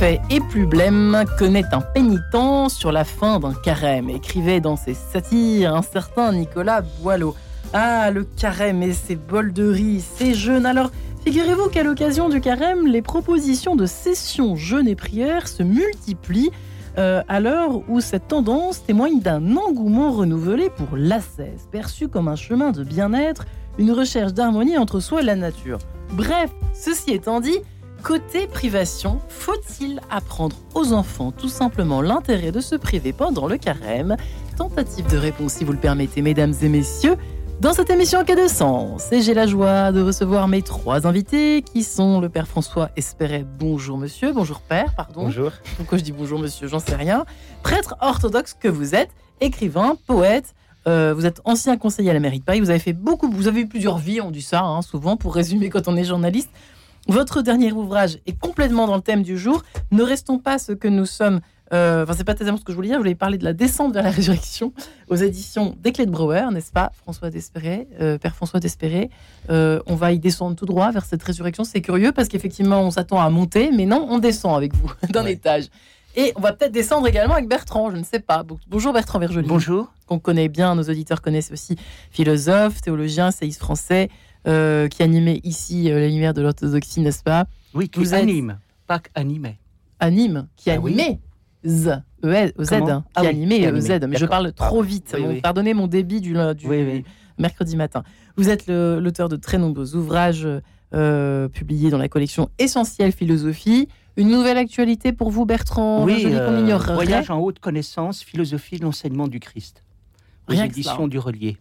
et plus blême connaît un pénitent sur la fin d'un carême, écrivait dans ses satires un certain Nicolas Boileau. Ah, le carême et ses bols de riz, ses jeûnes. Alors, figurez-vous qu'à l'occasion du carême, les propositions de sessions jeûne et prière se multiplient euh, à l'heure où cette tendance témoigne d'un engouement renouvelé pour l'ascèse, perçu comme un chemin de bien-être, une recherche d'harmonie entre soi et la nature. Bref, ceci étant dit, Côté privation, faut-il apprendre aux enfants tout simplement l'intérêt de se priver pendant le carême? Tentative de réponse si vous le permettez, mesdames et messieurs, dans cette émission Quai de Sens. Et j'ai la joie de recevoir mes trois invités qui sont le père François Espéret. Bonjour monsieur, bonjour père, pardon. Bonjour. Pourquoi je dis bonjour monsieur, j'en sais rien. Prêtre orthodoxe que vous êtes, écrivain, poète, euh, vous êtes ancien conseiller à la mairie de Paris. Vous avez fait beaucoup, vous avez eu plusieurs vies, on dit ça hein, souvent pour résumer quand on est journaliste. Votre dernier ouvrage est complètement dans le thème du jour. Ne restons pas ce que nous sommes. Euh, enfin, c'est pas tellement ce que je voulais dire. Je voulais parler de la descente vers la résurrection aux éditions des Clés de Brouwer, n'est-ce pas, François Despéré, euh, Père François Despéré. Euh, on va y descendre tout droit vers cette résurrection. C'est curieux parce qu'effectivement, on s'attend à monter, mais non, on descend avec vous d'un étage. Et on va peut-être descendre également avec Bertrand, je ne sais pas. Bonjour Bertrand Vergely. Bonjour. Qu'on connaît bien, nos auditeurs connaissent aussi philosophe, théologien, séiste français, euh, qui animait ici euh, la lumière de l'orthodoxie, n'est-ce pas Oui, qui vous anime, pas animait. Anime, qui ah animait. Z, E, Z, hein, qui ah animait e Z. Mais je parle trop vite. Pardonnez mon débit du, mercredi matin. Vous êtes l'auteur de très nombreux ouvrages euh, publiés dans la collection Essentielle Philosophie. Une nouvelle actualité pour vous, Bertrand Oui, euh, Voyage en haute connaissance, philosophie de l'enseignement du Christ. Aux éditions du Relier.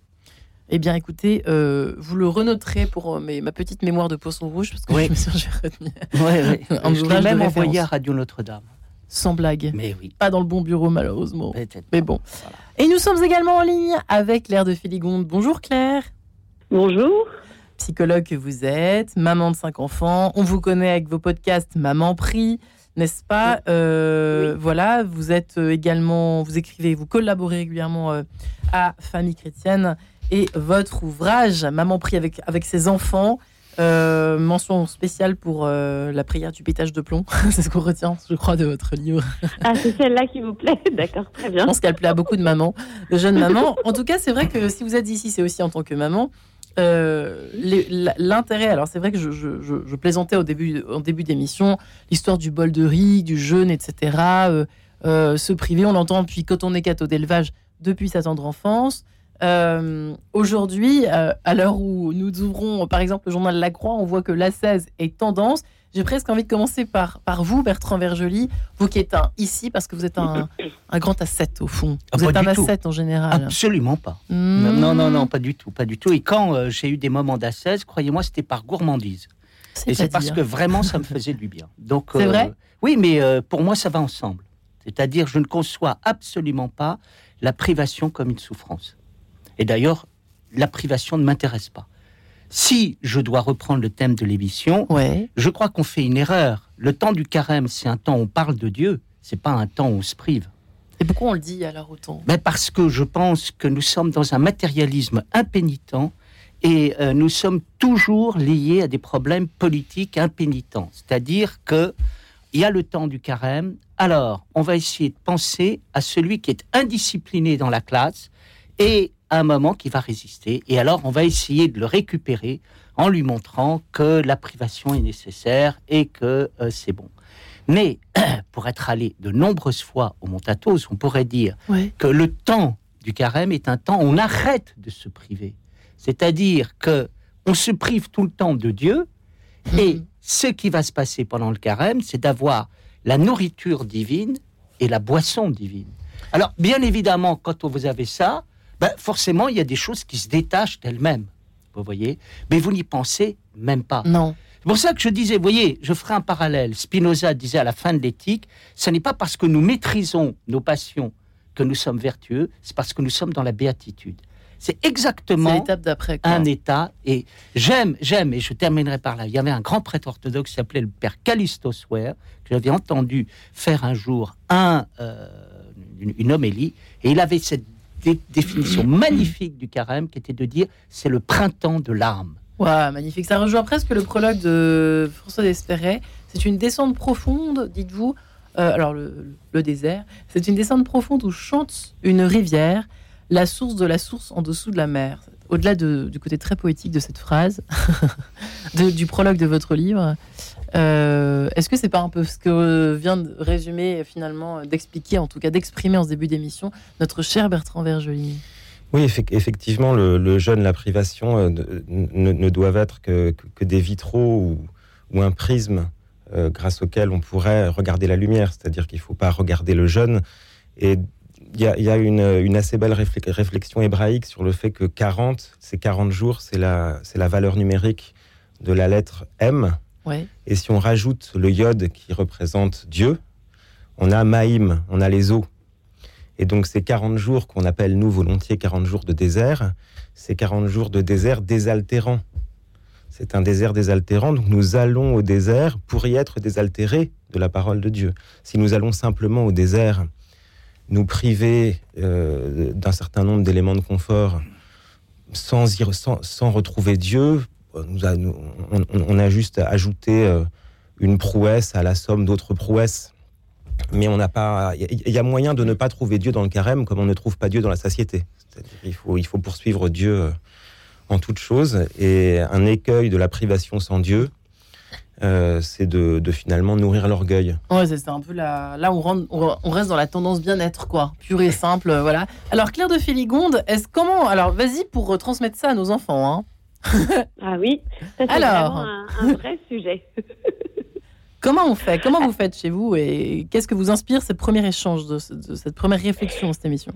Eh bien, écoutez, euh, vous le renoterez pour euh, ma petite mémoire de poisson rouge, parce que je me suis retenu. Oui, oui. je l'ai même envoyé à Radio Notre-Dame. Sans blague. Mais oui. Pas dans le bon bureau, malheureusement. Mais bon. Et nous sommes également en ligne avec Claire de Filigonde. Bonjour Claire. Bonjour. Psychologue que vous êtes, maman de cinq enfants. On vous connaît avec vos podcasts Maman Prie, n'est-ce pas? Euh, Voilà, vous êtes également, vous écrivez, vous collaborez régulièrement à Famille Chrétienne et votre ouvrage Maman prie avec, avec ses enfants. Euh, mention spéciale pour euh, la prière du pétage de plomb. c'est ce qu'on retient, je crois, de votre livre. ah, c'est celle-là qui vous plaît D'accord, très bien. Je pense qu'elle plaît à beaucoup de mamans, de jeunes mamans. En tout cas, c'est vrai que si vous êtes ici, c'est aussi en tant que maman. Euh, l'intérêt, alors c'est vrai que je, je, plaisantais au début, en début d'émission, l'histoire du bol de riz, du jeûne, etc. se priver, on l'entend depuis quand on est cateau d'élevage, depuis sa tendre enfance. Euh, aujourd'hui, euh, à l'heure où nous ouvrons, par exemple, le journal La Croix, on voit que l'ascèse est tendance. J'ai presque envie de commencer par, par vous, Bertrand Vergely, vous qui êtes un ici parce que vous êtes un, un grand ascète au fond. Ah, vous êtes un ascète en général. Absolument pas. Hmm. Non, non, non, pas du tout, pas du tout. Et quand euh, j'ai eu des moments d'ascèse, croyez-moi, c'était par gourmandise. Et c'est parce que vraiment, ça me faisait du bien. Donc, c'est vrai? Oui, mais pour moi, ça va ensemble. C'est-à-dire, je ne conçois absolument pas la privation comme une souffrance. Et d'ailleurs, la privation ne m'intéresse pas. Si je dois reprendre le thème de l'émission, je crois qu'on fait une erreur. Le temps du carême, c'est un temps où on parle de Dieu, c'est pas un temps où on se prive. Et pourquoi on le dit alors autant? Mais Parce que je pense que nous sommes dans un matérialisme impénitent et euh, nous sommes toujours liés à des problèmes politiques impénitents. C'est-à-dire que il y a le temps du carême, alors on va essayer de penser à celui qui est indiscipliné dans la classe et un moment qui va résister. Et alors, on va essayer de le récupérer en lui montrant que la privation est nécessaire et que euh, c'est bon. Mais pour être allé de nombreuses fois au Montatos, on pourrait dire que le temps du carême est un temps où on arrête de se priver. C'est-à-dire que on se prive tout le temps de Dieu et mhm. ce qui va se passer pendant le carême, c'est d'avoir la nourriture divine et la boisson divine. Alors, bien évidemment, quand vous avez ça, ben, forcément, il y a des choses qui se détachent d'elles-mêmes. Vous voyez Mais vous n'y pensez même pas. Non. C'est pour ça que je disais, vous voyez, je ferai un parallèle. Spinoza disait à la fin de l'éthique, ce n'est pas parce que nous maîtrisons nos passions que nous sommes vertueux, c'est parce que nous sommes dans la béatitude. C'est exactement un état. Et j'aime, j'aime, et je terminerai par là. Il y avait un grand prêtre orthodoxe qui s'appelait le père Callistos Ware, que j'avais entendu faire un jour un, euh, une, une, homélie, et il avait cette définition magnifique du carême qui était de dire c'est le printemps de l'âme. Ouais, magnifique. Ça rejoint presque le prologue de François Despéret. C'est une descente profonde, dites-vous, euh, alors le, désert, c'est une descente profonde où chante une rivière, la source de la source en dessous de la mer. Au-delà du côté très poétique de cette phrase, du prologue de votre livre, euh, est-ce que c'est pas un peu ce que vient de résumer finalement, d'expliquer, en tout cas d'exprimer en début d'émission, notre cher Bertrand Vergely oui, effectivement, le, jeûne, la privation euh, ne, doivent être que, des vitraux ou, un prisme euh, grâce auquel on pourrait regarder la lumière. C'est-à-dire qu'il ne faut pas regarder le jeûne. Et il y a, une, assez belle réflexion hébraïque sur le fait que 40, ces 40 jours, c'est la, la valeur numérique de la lettre M. Et si on rajoute le yod qui représente Dieu, on a Maïm, on a les eaux. Et donc ces 40 jours qu'on appelle nous volontiers 40 jours de désert, c'est 40 jours de désert désaltérant. C'est un désert désaltérant, donc nous allons au désert pour y être désaltérés de la parole de Dieu. Si nous allons simplement au désert, nous priver euh, d'un certain nombre d'éléments de confort sans, sans, retrouver Dieu, on, a juste ajouté euh, une prouesse à la somme d'autres prouesses mais on n'a pas. Il y a moyen de ne pas trouver Dieu dans le carême comme on ne trouve pas Dieu dans la satiété. Il faut, il faut poursuivre Dieu euh, en toute chose. Et un écueil de la privation sans Dieu, euh, c'est de, finalement nourrir l'orgueil. Ouais, c'est un peu la... là on, on, reste dans la tendance bien-être, quoi, pure et simple, euh, voilà. Alors Claire de Féligonde, est-ce comment Alors vas-y pour transmettre ça à nos enfants. Hein. ah oui, c'est vraiment un vrai sujet. Comment on fait Comment vous faites chez vous Et qu'est-ce que vous inspire ce premier échange, de, cette première réflexion, cette émission?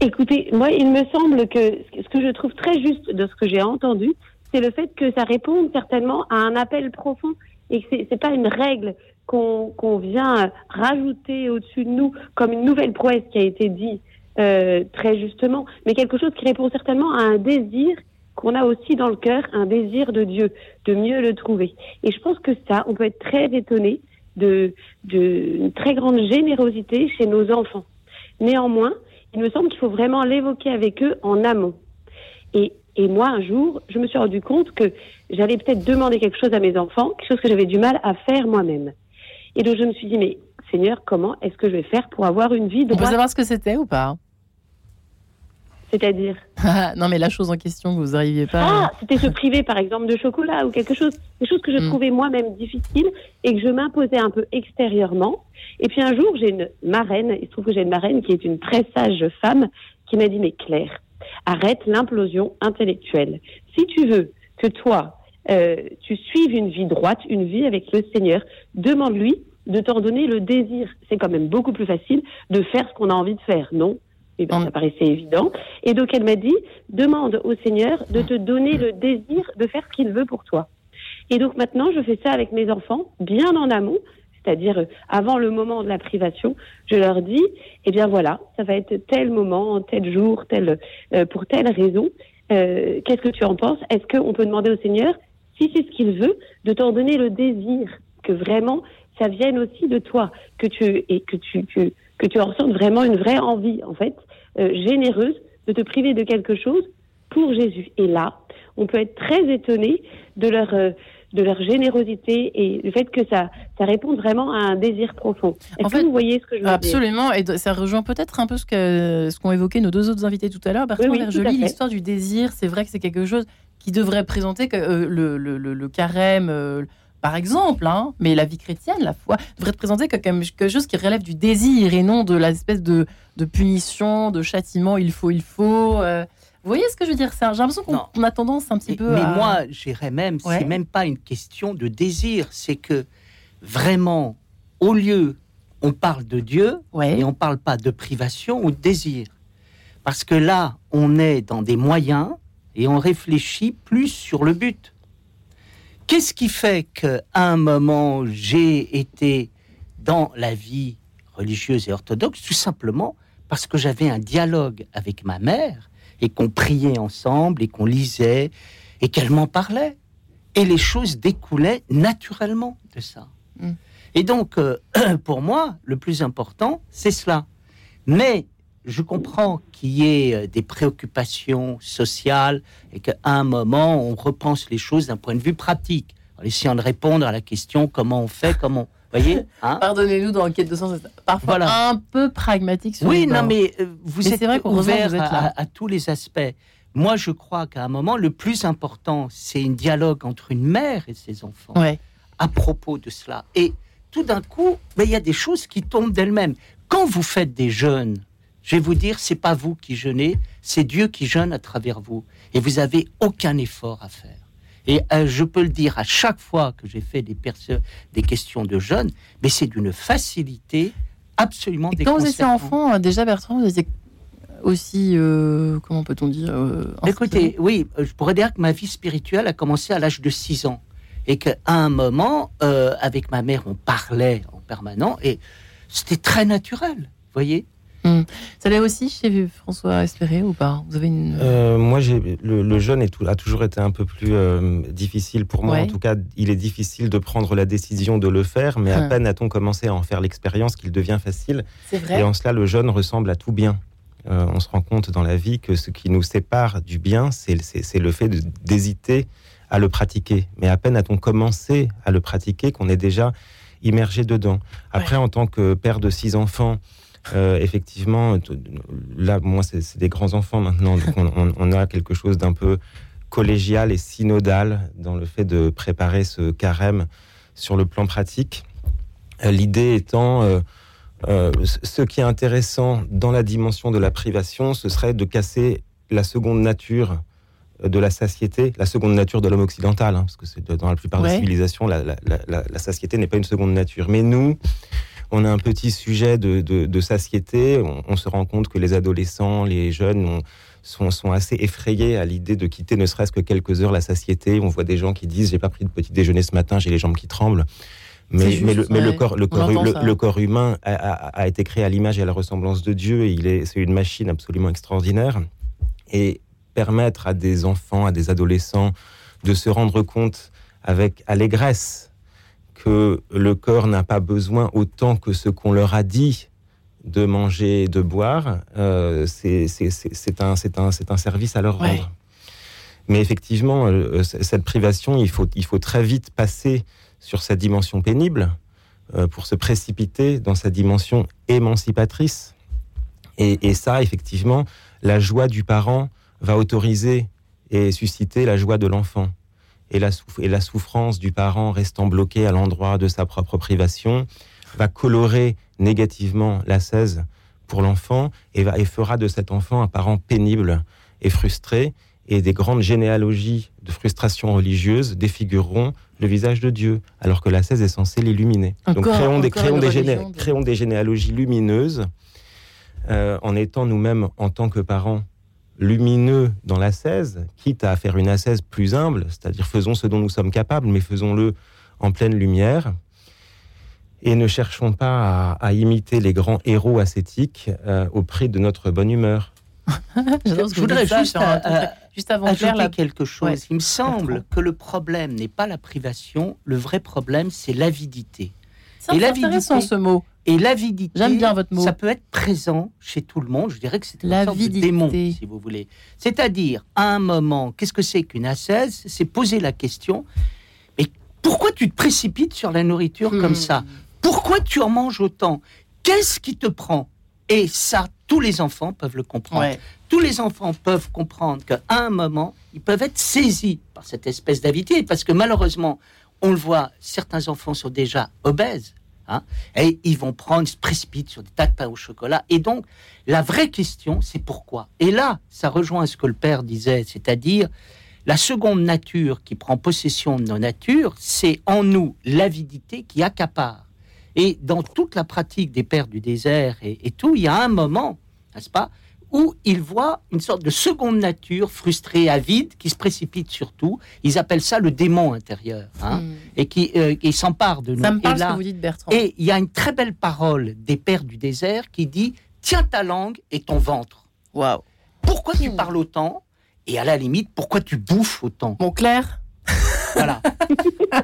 Écoutez, moi, il me semble que ce que je trouve très juste de ce que j'ai entendu, c'est le fait que ça réponde certainement à un appel profond et que c'est, n'est pas une règle qu'on, vient rajouter au-dessus de nous comme une nouvelle prouesse qui a été dit euh, très justement, mais quelque chose qui répond certainement à un désir qu'on a aussi dans le cœur un désir de Dieu, de mieux le trouver. Et je pense que ça, on peut être très étonné de, de très grande générosité chez nos enfants. Néanmoins, il me semble qu'il faut vraiment l'évoquer avec eux en amont. Et, et moi, un jour, je me suis rendu compte que j'allais peut-être demander quelque chose à mes enfants, quelque chose que j'avais du mal à faire moi-même. Et donc je me suis dit, mais Seigneur, comment est-ce que je vais faire pour avoir une vie de... On peut savoir ce que c'était ou pas c'est-à-dire Non, mais la chose en question, vous n'arriviez pas. Ah, c'était se priver, par exemple, de chocolat ou quelque chose, quelque chose que je mm. trouvais moi-même difficile et que je m'imposais un peu extérieurement. Et puis un jour, j'ai une marraine, il se trouve que j'ai une marraine qui est une très sage femme, qui m'a dit Mais Claire, arrête l'implosion intellectuelle. Si tu veux que toi, euh, tu suives une vie droite, une vie avec le Seigneur, demande-lui de t'en donner le désir. C'est quand même beaucoup plus facile de faire ce qu'on a envie de faire, non? Et ben, ça paraissait évident. Et donc elle m'a dit, demande au Seigneur de te donner le désir de faire ce qu'il veut pour toi. Et donc maintenant, je fais ça avec mes enfants, bien en amont, c'est-à-dire euh, avant le moment de la privation, je leur dis, eh bien voilà, ça va être tel moment, tel jour, tel, euh, pour telle raison. Euh, Qu'est-ce que tu en penses? Est-ce qu'on peut demander au Seigneur, si c'est ce qu'il veut, de t'en donner le désir, que vraiment ça vienne aussi de toi, que tu et que tu, que, tu en ressentes vraiment une vraie envie, en fait, généreuse de te priver de quelque chose pour Jésus. Et là, on peut être très étonné de leur de leur générosité et du fait que ça, ça répond vraiment à un désir profond. Est-ce que vous voyez ce que je veux absolument, dire? Absolument, et ça rejoint peut-être un peu ce qu'ont ce qu'ont évoqué nos deux autres invités tout à l'heure. Bertrand oui, oui, l'histoire du désir, c'est vrai que c'est quelque chose qui devrait présenter euh, le, le, le, carême, par exemple, hein, mais la vie chrétienne, la foi, devrait être présentée comme quelque chose qui relève du désir et non de l'espèce de, de punition, de châtiment, il faut, il faut. Euh. Vous voyez ce que je veux dire J'ai l'impression qu'on a tendance un petit peu mais à... moi, j'irais même, c'est même pas une question de désir, c'est que vraiment, au lieu, on parle de Dieu et on parle pas de privation ou de désir. Parce que là, on est dans des moyens et on réfléchit plus sur le but. Qu'est-ce qui fait qu'à un moment, j'ai été dans la vie religieuse et orthodoxe? Tout simplement parce que j'avais un dialogue avec ma mère et qu'on priait ensemble et qu'on lisait et qu'elle m'en parlait. Et les choses découlaient naturellement de ça. Mm. Et donc, euh, pour moi, le plus important, c'est cela. Mais je comprends qu'il y ait euh, des préoccupations sociales et qu'à un moment, on repense les choses d'un point de vue pratique, en essayant de répondre à la question comment on fait, comment voyez hein Pardonnez-nous dans quête de sens, parfois un peu pragmatique. Sur oui, non, mais euh, vous êtes vrai ouvert à, tous les aspects. Moi, je crois qu'à un moment, le plus important, c'est un dialogue entre une mère et ses enfants à propos de cela. Et tout d'un coup, ben, il y a des choses qui tombent d'elles-mêmes. Quand vous faites des jeûnes, je vais vous dire, c'est pas vous qui jeûnez, c'est Dieu qui jeûne à travers vous. Et vous avez aucun effort à faire. Et euh, je peux le dire à chaque fois que j'ai fait des, des questions de jeûne, mais c'est d'une facilité absolument et Quand vous étiez enfant, euh, déjà Bertrand, vous étiez aussi, euh, comment peut-on dire Écoutez, oui, je pourrais dire que ma vie spirituelle a commencé à l'âge de 6 ans. Et qu'à un moment, avec ma mère, on parlait en permanent et c'était très naturel, voyez Hmm. Ça l'est aussi chez François Espéré ou pas? Vous avez une... Euh, moi, le, jeûne est, a toujours été un peu plus euh, difficile pour moi. En tout cas, il est difficile de prendre la décision de le faire, mais à hmm. peine a-t-on commencé à en faire l'expérience qu'il devient facile. Vrai. Et en cela, le jeûne ressemble à tout bien. Euh, on se rend compte dans la vie que ce qui nous sépare du bien, c'est le fait d'hésiter à le pratiquer. Mais à peine a-t-on commencé à le pratiquer qu'on est déjà immergé dedans. Après, en tant que père de six enfants, euh, effectivement, là, moi, c'est des grands enfants maintenant, donc on, a quelque chose d'un peu collégial et synodal dans le fait de préparer ce carême sur le plan pratique. Euh, l'idée étant, euh, ce qui est intéressant dans la dimension de la privation, ce serait de casser la seconde nature de la satiété, la seconde nature de l'homme occidental, hein, parce que c'est dans la plupart des civilisations, la, la satiété n'est pas une seconde nature. Mais nous, on a un petit sujet de, satiété. On, se rend compte que les adolescents, les jeunes sont, assez effrayés à l'idée de quitter ne serait-ce que quelques heures la satiété. On voit des gens qui disent j'ai pas pris de petit déjeuner ce matin, j'ai les jambes qui tremblent. Mais, le, corps, le, corps, humain a, été créé à l'image et à la ressemblance de Dieu. Et il est, c'est une machine absolument extraordinaire. Et permettre à des enfants, à des adolescents de se rendre compte avec allégresse que le corps n'a pas besoin autant que ce qu'on leur a dit de manger et de boire, euh, c'est un, un, un, service à leur rendre. Mais effectivement, euh, cette privation, il faut, il faut très vite passer sur sa dimension pénible euh, pour se précipiter dans sa dimension émancipatrice. Et, et, ça, effectivement, la joie du parent va autoriser et susciter la joie de l'enfant et la, et la souffrance du parent restant bloqué à l'endroit de sa propre privation va colorer négativement la 16 pour l'enfant et, va, et fera de cet enfant un parent pénible et frustré. Et des grandes généalogies de frustration religieuse défigureront le visage de Dieu, alors que la 16 est censée l'illuminer. Donc créons, des, créons, des créons des généalogies lumineuses euh, en étant nous-mêmes, en tant que parents, lumineux dans la 16, quitte à faire une ascèse plus humble, c'est-à-dire faisons ce dont nous sommes capables, mais faisons-le en pleine lumière. Et ne cherchons pas à, imiter les grands héros ascétiques euh, au prix de notre bonne humeur. Je voudrais juste, euh, juste avant ajouter quelque chose. Il me semble que le problème n'est pas la privation, le vrai problème c'est l'avidité. C'est intéressant ce mot. Et l'avidité, j'aime bien votre mot. Ça peut être présent chez tout le monde. Je dirais que c'est une sorte de démon, si vous voulez. C'est-à-dire, à un moment, qu'est-ce que c'est qu'une ascèse? C'est poser la question mais pourquoi tu te précipites sur la nourriture comme hmm. ça? Pourquoi tu en manges autant? Qu'est-ce qui te prend? Et ça, tous les enfants peuvent le comprendre. Tous les enfants peuvent comprendre qu'à un moment, ils peuvent être saisis par cette espèce d'avidité, parce que malheureusement, on le voit, certains enfants sont déjà obèses Hein, et ils vont prendre, ils se précipitent sur des tas de pain au chocolat. Et donc, la vraie question, c'est pourquoi? Et là, ça rejoint ce que le père disait, c'est-à-dire la seconde nature qui prend possession de nos natures, c'est en nous l'avidité qui accapare. Et dans toute la pratique des pères du désert et tout, il y a un moment, n'est-ce pas, où ils voient une sorte de seconde nature frustrée, avide, qui se précipite sur tout. Ils appellent ça le démon intérieur, hein, hmm. et qui, euh, s'empare de nous. Ça me parle et ce que vous dites, Bertrand. Et il y a une très belle parole des pères du désert qui dit Tiens ta langue et ton ventre. Waouh Pourquoi tu hmm. parles autant Et à la limite, pourquoi tu bouffes autant? Mon clair? Voilà.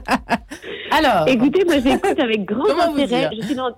Alors. Écoutez, moi j'écoute avec grand intérêt. Je suis dans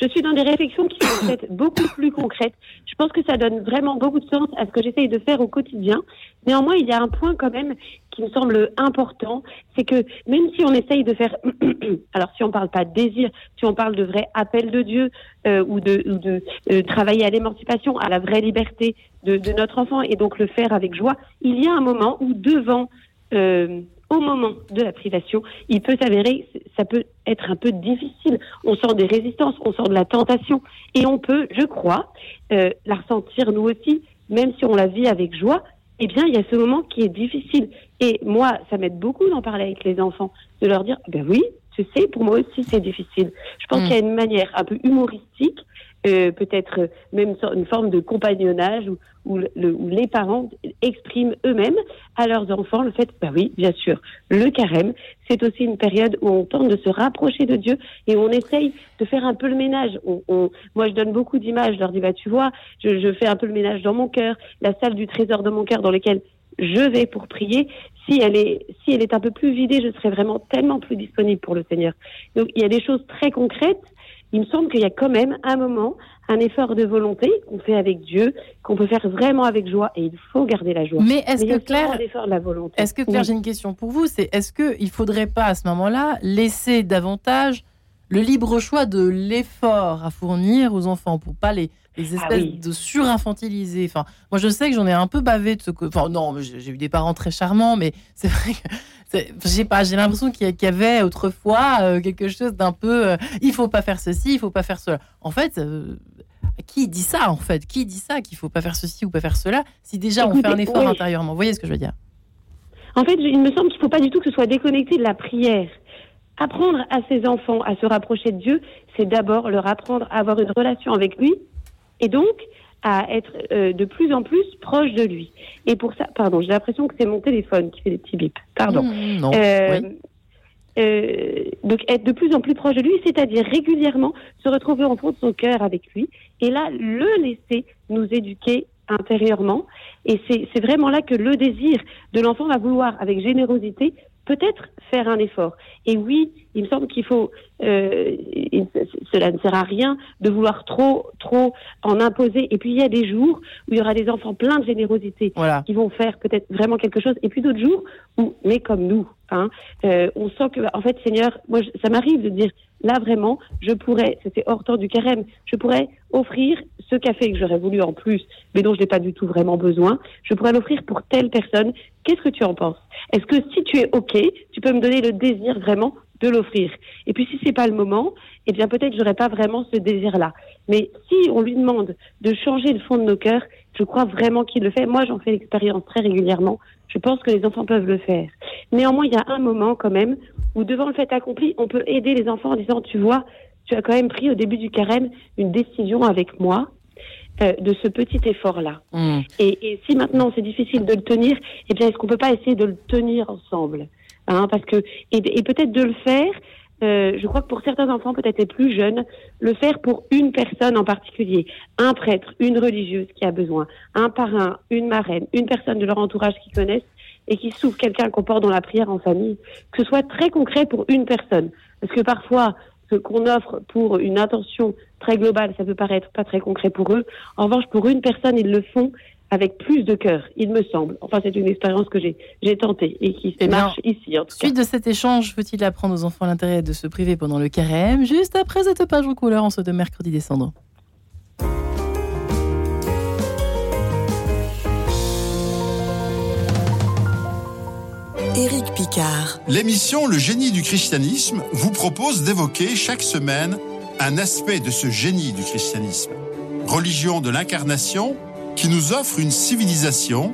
Je suis dans des réflexions qui sont peut-être beaucoup plus concrètes. Je pense que ça donne vraiment beaucoup de sens à ce que j'essaye de faire au quotidien. Néanmoins, il y a un point quand même qui me semble important, c'est que même si on essaye de faire, alors si on parle pas de désir, si on parle de vrai appel de Dieu euh, ou de, ou de euh, travailler à l'émancipation, à la vraie liberté de, de, notre enfant et donc le faire avec joie, il y a un moment où devant euh, au moment de la privation, il peut s'avérer, ça peut être un peu difficile. On sent des résistances, on sent de la tentation, et on peut, je crois, euh, la ressentir nous aussi, même si on la vit avec joie. Eh bien, il y a ce moment qui est difficile. Et moi, ça m'aide beaucoup d'en parler avec les enfants, de leur dire, ben oui, je sais, pour moi aussi c'est difficile. Je pense mm. qu'il y a une manière un peu humoristique euh, peut-être même une forme de compagnonnage où, les parents expriment eux-mêmes à leurs enfants le fait, bah oui, bien sûr, le carême, c'est aussi une période où on tente de se rapprocher de Dieu et on essaye de faire un peu le ménage. moi, je donne beaucoup d'images, je leur dis, bah tu vois, je, fais un peu le ménage dans mon cœur, la salle du trésor de mon cœur dans laquelle je vais pour prier. Si elle est, si elle est un peu plus vidée, je serai vraiment tellement plus disponible pour le Seigneur. Donc, il y a des choses très concrètes il me semble qu'il y a quand même un moment, un effort de volonté qu'on fait avec Dieu, qu'on peut faire vraiment avec joie, et il faut garder la joie. Mais est-ce que Claire, est-ce que Claire, j'ai une question pour vous, c'est est-ce qu'il ne faudrait pas à ce moment-là laisser davantage le libre choix de l'effort à fournir aux enfants pour pas les, les ah espèces de surinfantiliser. Enfin, moi je sais que j'en ai un peu bavé de ce côté. Enfin non, j'ai eu des parents très charmants, mais c'est vrai que j'ai pas, j'ai l'impression qu'il y avait autrefois euh, quelque chose d'un peu, euh, il faut pas faire ceci, il faut pas faire cela. En fait, euh, qui dit ça en fait? Qui dit ça qu'il faut pas faire ceci ou pas faire cela Si déjà on fait un effort intérieurement, vous voyez ce que je veux dire? En fait, il me semble qu'il faut pas du tout que ce soit déconnecté de la prière. Apprendre à ses enfants à se rapprocher de Dieu, c'est d'abord leur apprendre à avoir une relation avec lui, et donc à être euh, de plus en plus proche de lui. Et pour ça, pardon, j'ai l'impression que c'est mon téléphone qui fait des petits bips. Pardon. Mmh, non. Euh, euh, donc être de plus en plus proche de lui, c'est-à-dire régulièrement se retrouver en fond de son cœur avec lui, et là le laisser nous éduquer intérieurement. Et c'est vraiment là que le désir de l'enfant va vouloir, avec générosité, peut-être faire un effort. Et oui, il me semble qu'il faut, euh, cela ne sert à rien de vouloir trop, trop en imposer. Et puis il y a des jours où il y aura des enfants pleins de générosité qui vont faire peut-être vraiment quelque chose. Et puis d'autres jours où, mais comme nous, hein, euh, on sent que, en fait, Seigneur, moi, ça m'arrive de dire, là vraiment, je pourrais, c'était hors temps du carême, je pourrais offrir ce café que j'aurais voulu en plus, mais dont je n'ai pas du tout vraiment besoin, je pourrais l'offrir pour telle personne. Qu'est-ce que tu en penses? Est-ce que si tu es OK, tu peux me donner le désir vraiment de l'offrir Et puis si c'est pas le moment, eh bien peut-être j'aurais pas vraiment ce désir-là. Mais si on lui demande de changer le fond de nos cœurs, je crois vraiment qu'il le fait. Moi, j'en fais l'expérience très régulièrement. Je pense que les enfants peuvent le faire. Néanmoins, il y a un moment quand même où devant le fait accompli, on peut aider les enfants en disant, tu vois, tu as quand même pris au début du carême une décision avec moi euh, de ce petit effort-là. Mm. Et, si maintenant c'est difficile de le tenir, eh bien, est-ce qu'on peut pas essayer de le tenir ensemble? Hein, Parce que et, peut-être de le faire. Euh, je crois que pour certains enfants, peut-être les plus jeunes, le faire pour une personne en particulier, un prêtre, une religieuse qui a besoin, un parrain, une marraine, une personne de leur entourage qui connaissent et qui souffre quelqu'un qu'on porte dans la prière en famille, que ce soit très concret pour une personne. Parce que parfois, ce qu'on offre pour une intention très globale, ça peut paraître pas très concret pour eux. En revanche, pour une personne, ils le font avec plus de cœur, il me semble. Enfin, c'est une expérience que j'ai, tentée et qui eh marche ici, en tout Suite de cet échange, faut-il apprendre aux enfants l'intérêt de se priver pendant le carême Juste après cette page en couleur en ce de mercredi descendant? Éric Picard. L'émission Le génie du christianisme vous propose d'évoquer chaque semaine un aspect de ce génie du christianisme. Religion de l'incarnation qui nous offre une civilisation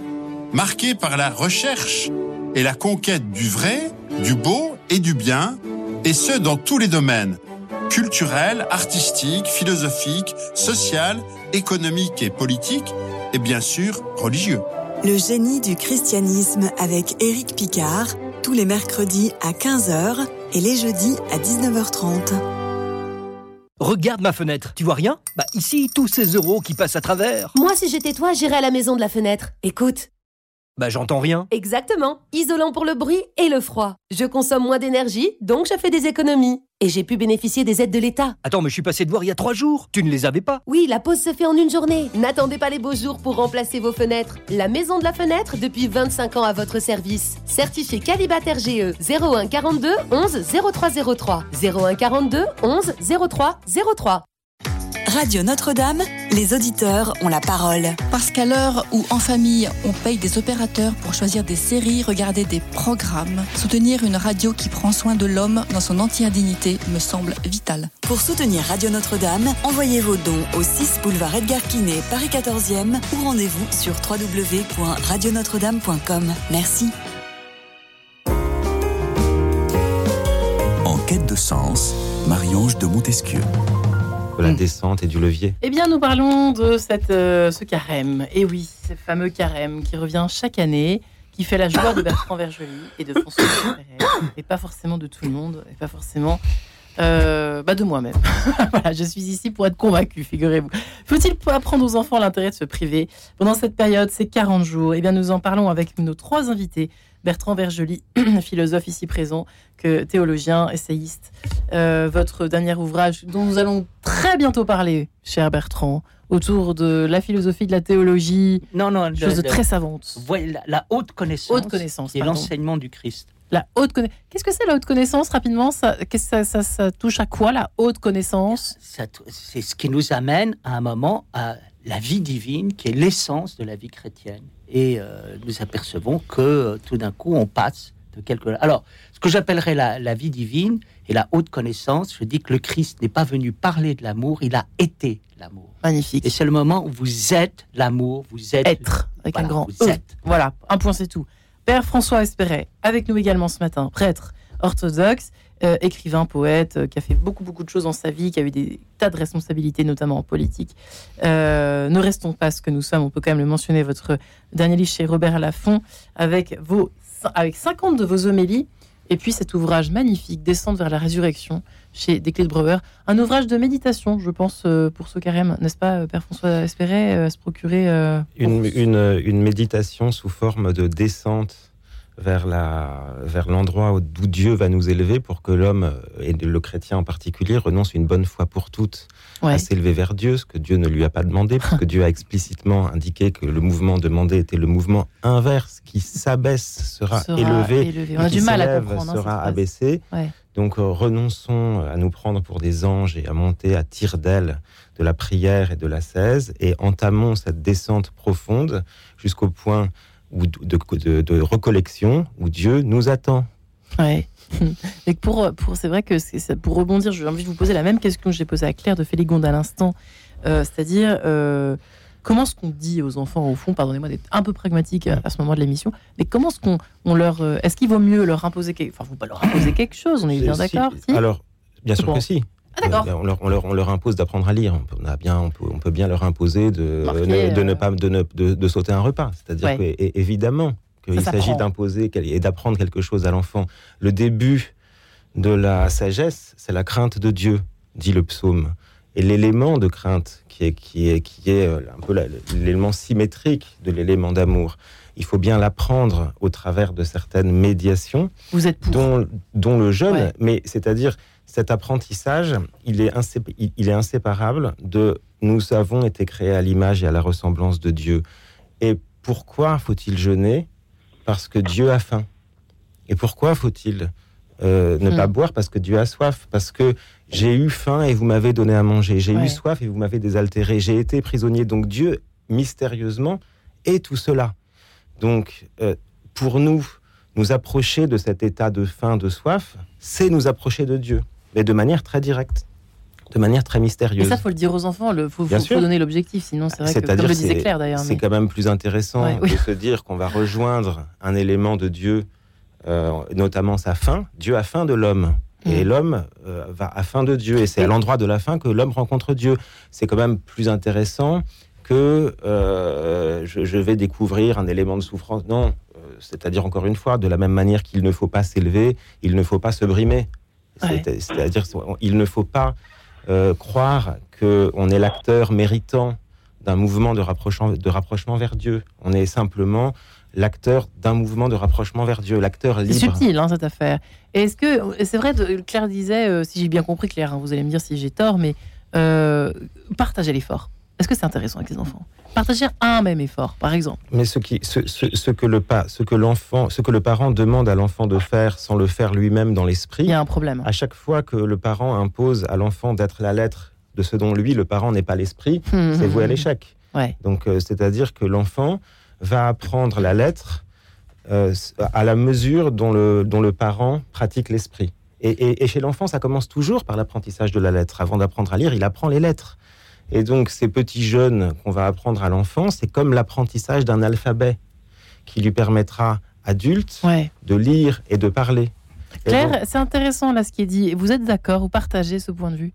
marquée par la recherche et la conquête du vrai, du beau et du bien, et ce dans tous les domaines culturel, artistique, philosophique, social, économique et politique, et bien sûr religieux. Le génie du christianisme avec Éric Picard, tous les mercredis à 15h et les jeudis à 19h30. Regarde ma fenêtre, tu vois rien? Bah ici, tous ces euros qui passent à travers. Moi, si j'étais toi, j'irais à la maison de la fenêtre. Écoute. Bah j'entends rien. Exactement. Isolant pour le bruit et le froid. Je consomme moins d'énergie, donc je fais des économies. Et j'ai pu bénéficier des aides de l'État. Attends, mais je suis passé de voir il y a trois jours. Tu ne les avais pas Oui, la pause se fait en une journée. N'attendez pas les beaux jours pour remplacer vos fenêtres. La Maison de la Fenêtre, depuis 25 ans à votre service. Certifié Calibat RGE 01 42 11 0303. 01 42 11 03 03. Radio Notre-Dame, les auditeurs ont la parole. Parce qu'à l'heure où en famille on paye des opérateurs pour choisir des séries, regarder des programmes, soutenir une radio qui prend soin de l'homme dans son entière dignité me semble vital. Pour soutenir Radio Notre-Dame, envoyez vos dons au 6 boulevard Edgar Quinet, Paris 14e ou rendez-vous sur www.radionotre-dame.com. Merci. En quête de sens, Marie-Ange de Montesquieu. De la Mm. descente et du levier. Eh bien, nous parlons de cette, euh, ce carême. Et oui, ce fameux carême qui revient chaque année, qui fait la joie de Bertrand Vergely et de François Ferrer, et pas forcément de tout le monde, et pas forcément euh, bah de moi-même. voilà, je suis ici pour être convaincu, figurez-vous. Faut-il apprendre aux enfants l'intérêt de se priver? Pendant cette période, ces 40 jours Eh bien, nous en parlons avec nos trois invités. Bertrand Vergely, philosophe ici présent, que théologien, essayiste. Euh, votre dernier ouvrage dont nous allons très bientôt parler, cher Bertrand, autour de la philosophie de la théologie, Non, non, le- chose de le- très savante. La, la haute connaissance, Haute pardon. l'enseignement du Christ. La haute connaissance. Qu'est-ce que c'est la haute connaissance rapidement? Ça, que ça, ça, ça touche à quoi la haute connaissance? C'est ce qui nous amène à un moment à la vie divine, qui est l'essence de la vie chrétienne. Et euh, nous apercevons que euh, tout d'un coup, on passe de quelque... Alors, ce que j'appellerais la, la vie divine et la haute connaissance, je dis que le Christ n'est pas venu parler de l'amour, il a été l'amour. Magnifique. Et c'est le moment où vous êtes l'amour, vous êtes... Être avec un Voilà, grand vous E. êtes. Voilà, un point c'est tout. Père François Espéret, avec nous également ce matin, prêtre orthodoxe, euh, écrivain, poète, euh, qui a fait beaucoup beaucoup de choses dans sa vie, qui a eu des tas de responsabilités, notamment en politique. Euh, ne restons pas ce que nous sommes, on peut quand même le mentionner, votre dernier livre chez Robert Laffont, avec, vos, avec 50 de vos homélies, et puis cet ouvrage magnifique, Descendre vers la résurrection, chez Desclés de Breuer. Un ouvrage de méditation, je pense, pour ce carême, n'est-ce pas, Père François Espéret, à se procurer une, une méditation sous forme de descente vers la vers l'endroit d'où Dieu va nous élever pour que l'homme et le chrétien en particulier renonce une bonne fois pour toutes Ouais. à s'élever vers Dieu, ce que Dieu ne lui a pas demandé, parce que Dieu a explicitement indiqué que le mouvement demandé était le mouvement inverse, qui s'abaisse sera, sera élevé, On a qui du mal à comprendre. hein, sera abaissé. Ouais. Donc euh, renonçons à nous prendre pour des anges et à monter à tire d'aile de la prière et de l'ascèse et entamons cette descente profonde jusqu'au point où, de, de- de recollection où Dieu nous attend. Ouais. Mais pour, pour c'est vrai que c'est pour rebondir, j'ai envie de vous poser la même question que j'ai posée à Claire de Féligonde à l'instant, Euh, c'est-à-dire euh, comment est-ce qu'on dit aux enfants au fond, pardonnez-moi d'être un peu pragmatique à, à ce moment de l'émission, mais comment est-ce qu'on on leur, euh, est-ce qu'il vaut mieux leur imposer quelque, enfin, faut pas leur imposer quelque chose, on est bien Si- d'accord si? Alors, bien sûr Bon. que si. Ah, on, leur, on leur- on leur impose d'apprendre à lire. On a bien, on, peut, on peut bien leur imposer de, Marquer, ne, de ne euh, pas de, ne- de- de sauter un repas. C'est-à-dire Ouais. que, évidemment qu'il s'agit d'imposer et d'apprendre quelque chose à l'enfant. Le début de la sagesse, c'est la crainte de Dieu, dit le psaume. Et l'élément de crainte, qui est, qui est, qui est euh, un peu l'élément symétrique de l'élément d'amour, il faut bien l'apprendre au travers de certaines médiations Vous êtes pour. dont, dont le jeune, Ouais. mais c'est-à-dire cet apprentissage, il est, il- inséparable de nous avons été créés à l'image et à la ressemblance de Dieu. Et pourquoi faut-il jeûner? Parce que Dieu a faim. Et pourquoi faut-il euh, ne Hmm. pas boire? Parce que Dieu a soif. Parce que j'ai eu faim et vous m'avez donné à manger. J'ai Ouais. eu soif et vous m'avez désaltéré. J'ai été prisonnier. Donc Dieu, mystérieusement, est tout cela. Donc, euh, pour nous, nous approcher de cet état de faim, de soif, c'est nous approcher de Dieu, mais de manière très directe, de manière très Et mystérieuse. ça, faut le dire aux enfants, il faut, faut- faut donner l'objectif, sinon c'est vrai que, comme le disait c'est- Claire d'ailleurs. C'est mais- quand même plus intéressant Ouais, oui. de se dire qu'on va rejoindre un élément de Dieu, euh, notamment sa faim. Dieu a faim de l'homme. Et Mm. l'homme euh, va à faim de Dieu. Et c'est à Et- l'endroit de la faim que l'homme rencontre Dieu. C'est quand même plus intéressant que euh, je, je vais découvrir un élément de souffrance. Non, euh, c'est-à-dire encore une fois, de la même manière qu'il ne faut pas s'élever, il ne faut pas se brimer. Ouais. C'est-à-dire qu'il ne faut pas euh, croire qu'on est l'acteur méritant d'un mouvement de rapprochement, de rapprochement vers Dieu. On est simplement l'acteur d'un mouvement de rapprochement vers Dieu, l'acteur libre. C'est subtil, hein, cette affaire. Est-ce que, c'est vrai, Claire disait, euh, si j'ai bien compris, Claire, hein, vous allez me dire si j'ai tort, mais euh, partager l'effort. Est-ce que c'est intéressant avec les enfants? Partager un même effort, par exemple. Mais ce, qui, ce, ce, que le pas, ce que l'enfant, ce que le parent demande à l'enfant de faire sans le faire lui-même dans l'esprit. Il y a un problème. À chaque fois que le parent impose à l'enfant d'être la lettre de ce dont lui, le parent, n'est pas l'esprit, c'est voué à l'échec. Ouais. Donc, euh, c'est-à-dire que l'enfant va apprendre la lettre euh, à la mesure dont le, dont le parent pratique l'esprit. Et, chez l'enfant, ça commence toujours par l'apprentissage de la lettre. Avant d'apprendre à lire, il apprend les lettres. Et donc, ces petits jeunes qu'on va apprendre à l'enfant, c'est comme l'apprentissage d'un alphabet qui lui permettra, adulte, de lire et de parler. Claire, c'est intéressant là ce qui est dit. Vous êtes d'accord Vous partagez ce point de vue?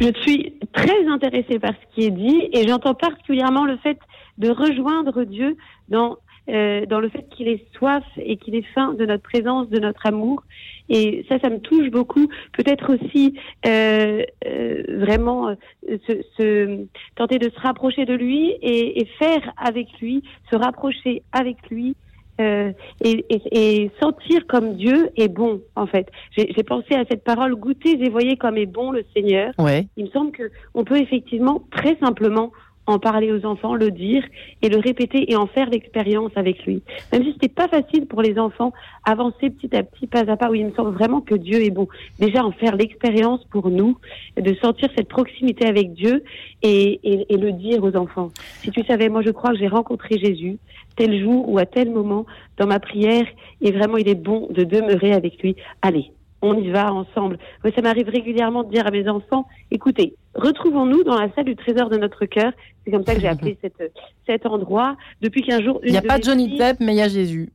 Je suis très intéressée par ce qui est dit et j'entends particulièrement le fait de rejoindre Dieu dans euh, dans le fait qu'il ait soif et qu'il ait faim de notre présence, de notre amour. Et ça, ça me touche beaucoup. Peut-être aussi euh, euh, vraiment se, tenter de se rapprocher de lui et, et, faire avec lui, se rapprocher avec lui. Et, et, et, sentir comme Dieu est bon en fait. J'ai pensé à cette parole goûtez et voyez comme est bon le Seigneur. Ouais. Il me semble que on peut effectivement très simplement en parler aux enfants, le dire et le répéter et en faire l'expérience avec lui. Même si c'était pas facile pour les enfants, avancer petit à petit, pas à pas, où il me semble vraiment que Dieu est bon. Déjà en faire l'expérience pour nous, de sentir cette proximité avec Dieu et, et, et, le dire aux enfants. Si tu savais, moi je crois que j'ai rencontré Jésus tel jour ou à tel moment dans ma prière et vraiment il est bon de demeurer avec lui. Allez, on y va ensemble. ça m'arrive régulièrement de dire à mes enfants, écoutez, retrouvons-nous dans la salle du trésor de notre cœur. C'est comme ça que j'ai appelé cet endroit. Depuis qu'un jour... Il n'y a pas de Johnny Depp, mais il y a Jésus.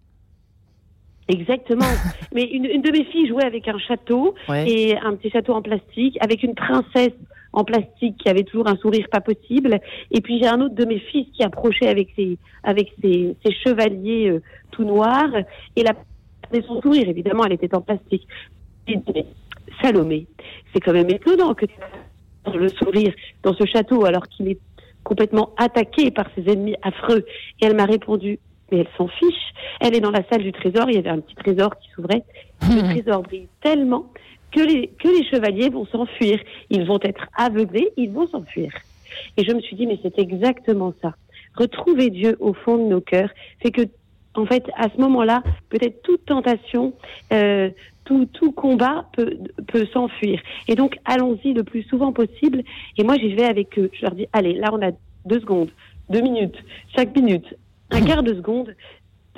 Exactement. Mais une, de mes filles jouait avec un château et un petit château en plastique, avec une princesse en plastique qui avait toujours un sourire pas possible. Et puis j'ai un autre de mes fils qui approchait avec ses avec ses, chevaliers euh, tout noirs et la son sourire évidemment elle était en plastique. Salomé, c'est quand même étonnant que tu le sourire dans ce château alors qu'il est complètement attaqué par ses ennemis affreux. Et elle m'a répondu, mais elle s'en fiche. Elle est dans la salle du trésor, il y avait un petit trésor qui s'ouvrait. Le trésor brille tellement que les, que les chevaliers vont s'enfuir. Ils vont être aveuglés, ils vont s'enfuir. Et je me suis dit, mais c'est exactement ça. Retrouver Dieu au fond de nos cœurs, c'est que, en fait, à ce moment-là, peut-être toute tentation, euh, tout, combat peut, peut s'enfuir. Et donc, allons-y le plus souvent possible. Et moi, j'y vais avec eux. Je leur dis, allez, là, on a deux secondes, deux minutes, cinq minutes, un quart de seconde.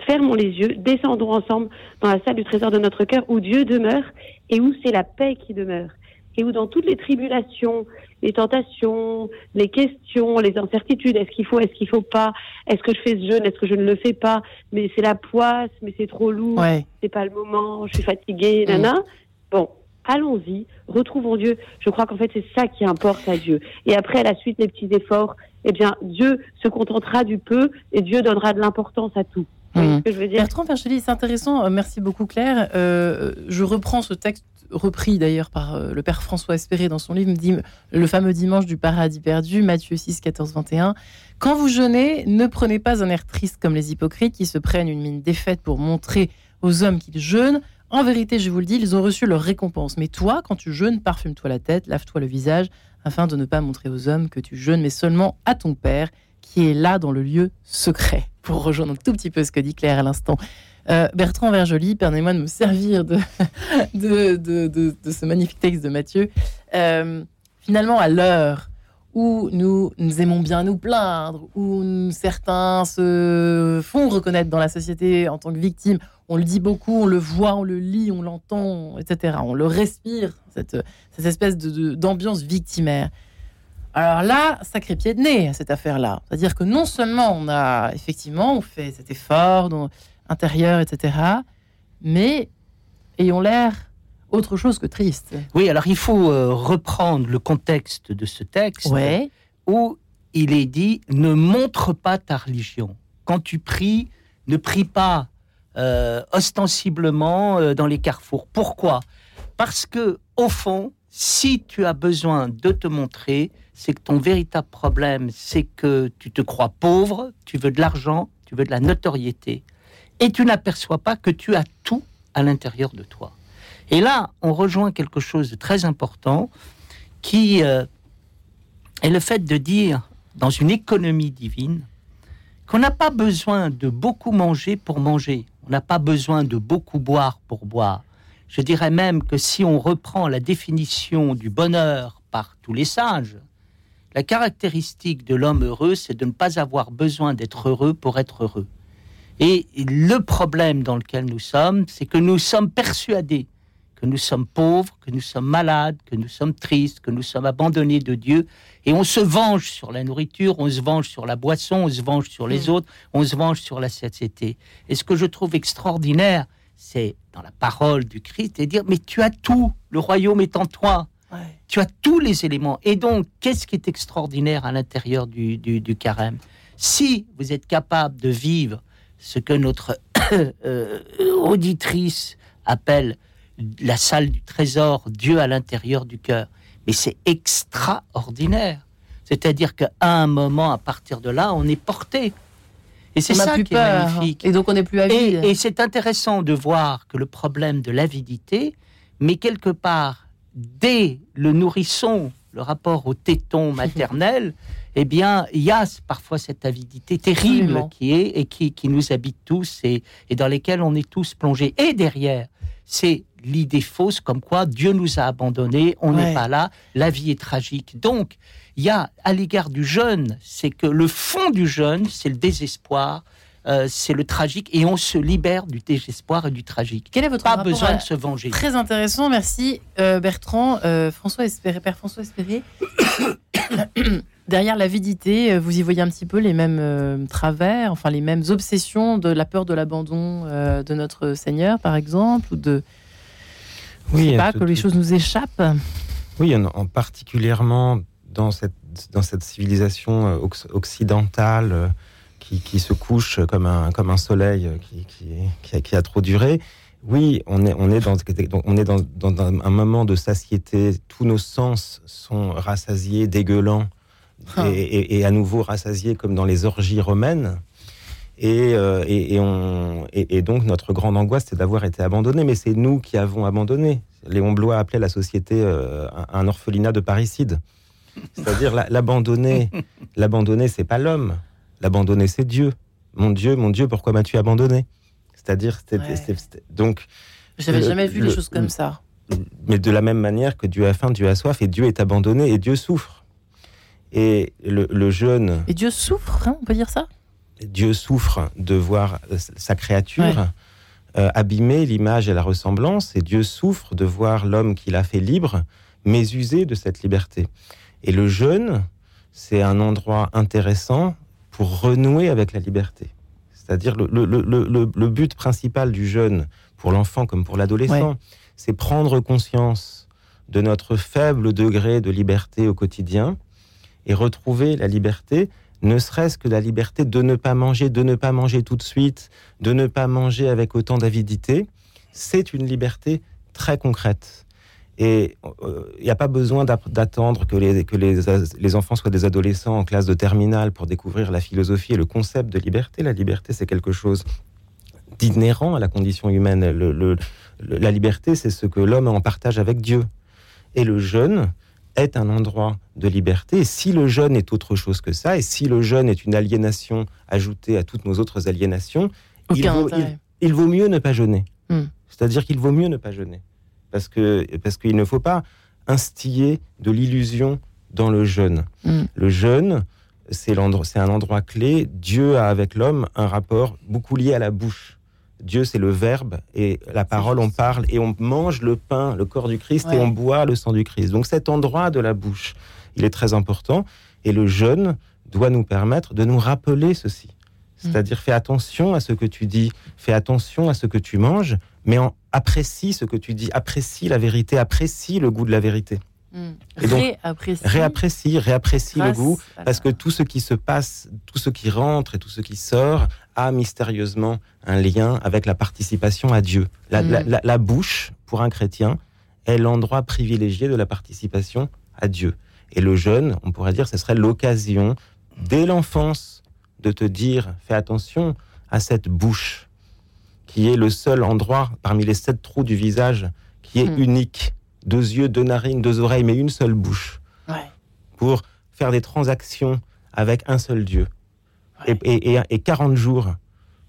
Fermons les yeux, descendons ensemble dans la salle du trésor de notre cœur où Dieu demeure et où c'est la paix qui demeure et où dans toutes les tribulations, les tentations, les questions, les incertitudes, est-ce qu'il faut, est-ce qu'il faut pas, est-ce que je fais ce jeûne, est-ce que je ne le fais pas, mais c'est la poisse, mais c'est trop lourd, c'est pas le moment, je suis fatiguée, mm. nana. Bon, allons-y, retrouvons Dieu. Je crois qu'en fait c'est ça qui importe à Dieu. Et après à la suite les petits efforts, eh bien Dieu se contentera du peu et Dieu donnera de l'importance à tout. Mmh. Ce que je veux dire? Bertrand c'est intéressant. Euh, merci beaucoup Claire. Euh, je reprends ce texte repris d'ailleurs par euh, le père François Espéré dans son livre, le fameux dimanche du paradis perdu, Matthieu 6, 14, 21. Quand vous jeûnez, ne prenez pas un air triste comme les hypocrites qui se prennent une mine défaite pour montrer aux hommes qu'ils jeûnent. En vérité, je vous le dis, ils ont reçu leur récompense. Mais toi, quand tu jeûnes, parfume-toi la tête, lave-toi le visage, afin de ne pas montrer aux hommes que tu jeûnes, mais seulement à ton Père qui est là dans le lieu secret. Pour rejoindre un tout petit peu ce que dit Claire à l'instant. Euh, Bertrand Verjoli, permettez-moi de me servir de, de, de, ce magnifique texte de Matthieu. Euh, finalement, à l'heure où nous, nous aimons bien nous plaindre, où certains se font reconnaître dans la société en tant que victimes, on le dit beaucoup, on le voit, on le lit, on l'entend, etc. On le respire, cette, cette espèce d'ambiance victimaire. Alors là, sacré pied de nez à cette affaire-là. C'est-à-dire que non seulement on a effectivement on fait cet effort, intérieur, etc. Mais ayons l'air autre chose que triste. Oui, alors il faut euh, reprendre le contexte de ce texte où il est dit ne montre pas ta religion. Quand tu pries, ne prie pas euh, ostensiblement euh, dans les carrefours. Pourquoi? Parce que au fond, si tu as besoin de te montrer, c'est que ton véritable problème, c'est que tu te crois pauvre, tu veux de l'argent, tu veux de la notoriété, et tu n'aperçois pas que tu as tout à l'intérieur de toi. Et là, on rejoint quelque chose de très important qui euh, est le fait de dire, dans une économie divine, qu'on n'a pas besoin de beaucoup manger pour manger, on n'a pas besoin de beaucoup boire pour boire. Je dirais même que si on reprend la définition du bonheur par tous les sages, la caractéristique de l'homme heureux, c'est de ne pas avoir besoin d'être heureux pour être heureux. Et le problème dans lequel nous sommes, c'est que nous sommes persuadés que nous sommes pauvres, que nous sommes malades, que nous sommes tristes, que nous sommes abandonnés de Dieu. Et on se venge sur la nourriture, on se venge sur la boisson, on se venge sur les autres, on se venge sur la société. Et ce que je trouve extraordinaire, c'est dans la parole du Christ, et dire, mais tu as tout, le royaume est en toi. Tu as tous les éléments. Et donc, qu'est-ce qui est extraordinaire à l'intérieur du, du, carême? Si vous êtes capable de vivre ce que notre euh, auditrice appelle la salle du trésor, Dieu à l'intérieur du cœur, mais c'est extraordinaire. C'est-à-dire qu'à un moment, à partir de là, on est porté. Et c'est ça qui est magnifique. Et donc on n'est plus avide. Et, et c'est intéressant de voir que le problème de l'avidité, mais quelque part, dès le nourrisson, le rapport au téton maternel, eh bien, il y a parfois cette avidité terrible qui est et qui, nous habite tous et, et, dans lesquelles on est tous plongés. Et derrière, c'est l'idée fausse comme quoi Dieu nous a abandonnés, on n'est pas là, la vie est tragique. Donc, il y a à l'égard du jeûne, c'est que le fond du jeûne, c'est le désespoir, euh, c'est le tragique et on se libère du désespoir et du tragique. Quel est votre Pas besoin de se venger. Très intéressant, merci euh, Bertrand. Euh, François Espéré, Père François Espéré. Derrière l'avidité, vous y voyez un petit peu les mêmes travers, enfin les mêmes obsessions de la peur de l'abandon de notre Seigneur, par exemple, ou de oui, pas que les choses nous échappent. Oui, en, particulièrement dans cette dans cette civilisation occidentale qui, se couche comme un, comme un soleil qui, qui, qui, a, trop duré. Oui, on est, on est, dans, on est dans, dans, un moment de satiété. Tous nos sens sont rassasiés, dégueulants, ah. et, et, à nouveau rassasiés comme dans les orgies romaines. Et, euh, et, on, et, donc notre grande angoisse, c'est d'avoir été abandonné. Mais c'est nous qui avons abandonné. Léon Blois appelait la société euh, un orphelinat de parricide. C'est-à-dire l'abandonner. L'abandonner, c'est pas l'homme. L'abandonner, c'est Dieu. Mon Dieu, mon Dieu, pourquoi m'as-tu abandonné? C'est-à-dire, donc. J'avais jamais vu les choses comme ça. Mais de la même manière que Dieu a faim, Dieu a soif, et Dieu est abandonné, et Dieu souffre. Et le, jeune. Et Dieu souffre, hein, on peut dire ça? Dieu souffre de voir sa créature euh, abîmer l'image et la ressemblance, et Dieu souffre de voir l'homme qu'il a fait libre, mais usé de cette liberté. Et le jeûne, c'est un endroit intéressant pour renouer avec la liberté. C'est-à-dire le, le, le, le, but principal du jeûne, pour l'enfant comme pour l'adolescent, c'est prendre conscience de notre faible degré de liberté au quotidien et retrouver la liberté, ne serait-ce que la liberté de ne pas manger, de ne pas manger tout de suite, de ne pas manger avec autant d'avidité. C'est une liberté très concrète. Et il euh, n'y a pas besoin d'attendre que, les, que les, les, enfants soient des adolescents en classe de terminale pour découvrir la philosophie et le concept de liberté. La liberté, c'est quelque chose d'inhérent à la condition humaine. Le, la liberté, c'est ce que l'homme en partage avec Dieu. Et le jeûne est un endroit de liberté. Et si le jeûne est autre chose que ça, et si le jeûne est une aliénation ajoutée à toutes nos autres aliénations, il vaut, il, vaut, mieux ne pas jeûner. Hmm. C'est-à-dire qu'il vaut mieux ne pas jeûner parce que parce qu'il ne faut pas instiller de l'illusion dans le jeûne. Mm. Le jeûne, c'est c'est un endroit clé. Dieu a avec l'homme un rapport beaucoup lié à la bouche. Dieu, c'est le verbe et la parole, on parle et on mange le pain, le corps du Christ et on boit le sang du Christ. Donc cet endroit de la bouche, il est très important et le jeûne doit nous permettre de nous rappeler ceci. Mm. C'est-à-dire, fais attention à ce que tu dis, fais attention à ce que tu manges, mais en, apprécie ce que tu dis, apprécie la vérité, apprécie le goût de la vérité. Hmm. réapprécie, réapprécie, réapprécie le goût, parce que tout ce qui se passe, tout ce qui rentre et tout ce qui sort a mystérieusement un lien avec la participation à Dieu. La, la, la, bouche, pour un chrétien, est l'endroit privilégié de la participation à Dieu. Et le jeûne, on pourrait dire, ce serait l'occasion, dès l'enfance, de te dire, fais attention à cette bouche, qui est le seul endroit parmi les sept trous du visage qui est Hmm. unique. Deux yeux, deux narines, deux oreilles, mais une seule bouche. Ouais. Pour faire des transactions avec un seul Dieu. Et, et, et- et 40 jours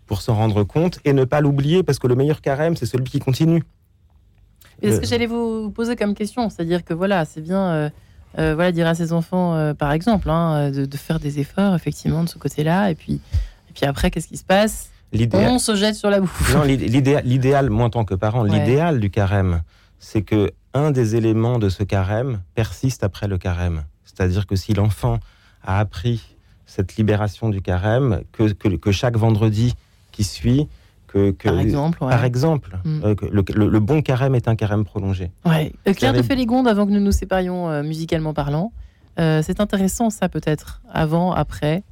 pour s'en rendre compte et ne pas l'oublier, parce que le meilleur carême, c'est celui qui continue. Et ce Euh, que j'allais vous poser comme question, c'est-à-dire que voilà, c'est bien, euh, euh, voilà, dire à ses enfants, euh, par exemple, hein, de, de faire des efforts effectivement de ce côté-là, et puis, et puis après, qu'est-ce qui se passe? On se jette sur la bouffe. Non, l'id- l'idéal, l'idéal, moi en tant que parent, Ouais. l'idéal du carême, c'est que un des éléments de ce carême persiste après le carême. C'est-à-dire que si l'enfant a appris cette libération du carême, que, que, que chaque vendredi qui suit, que, que Par exemple, ouais. par exemple, Mm. euh, le, le- le bon carême est un carême prolongé. Ouais. Euh, Claire de. Félégonde, avant que nous nous séparions euh, musicalement parlant, euh, c'est intéressant ça peut-être, avant, après,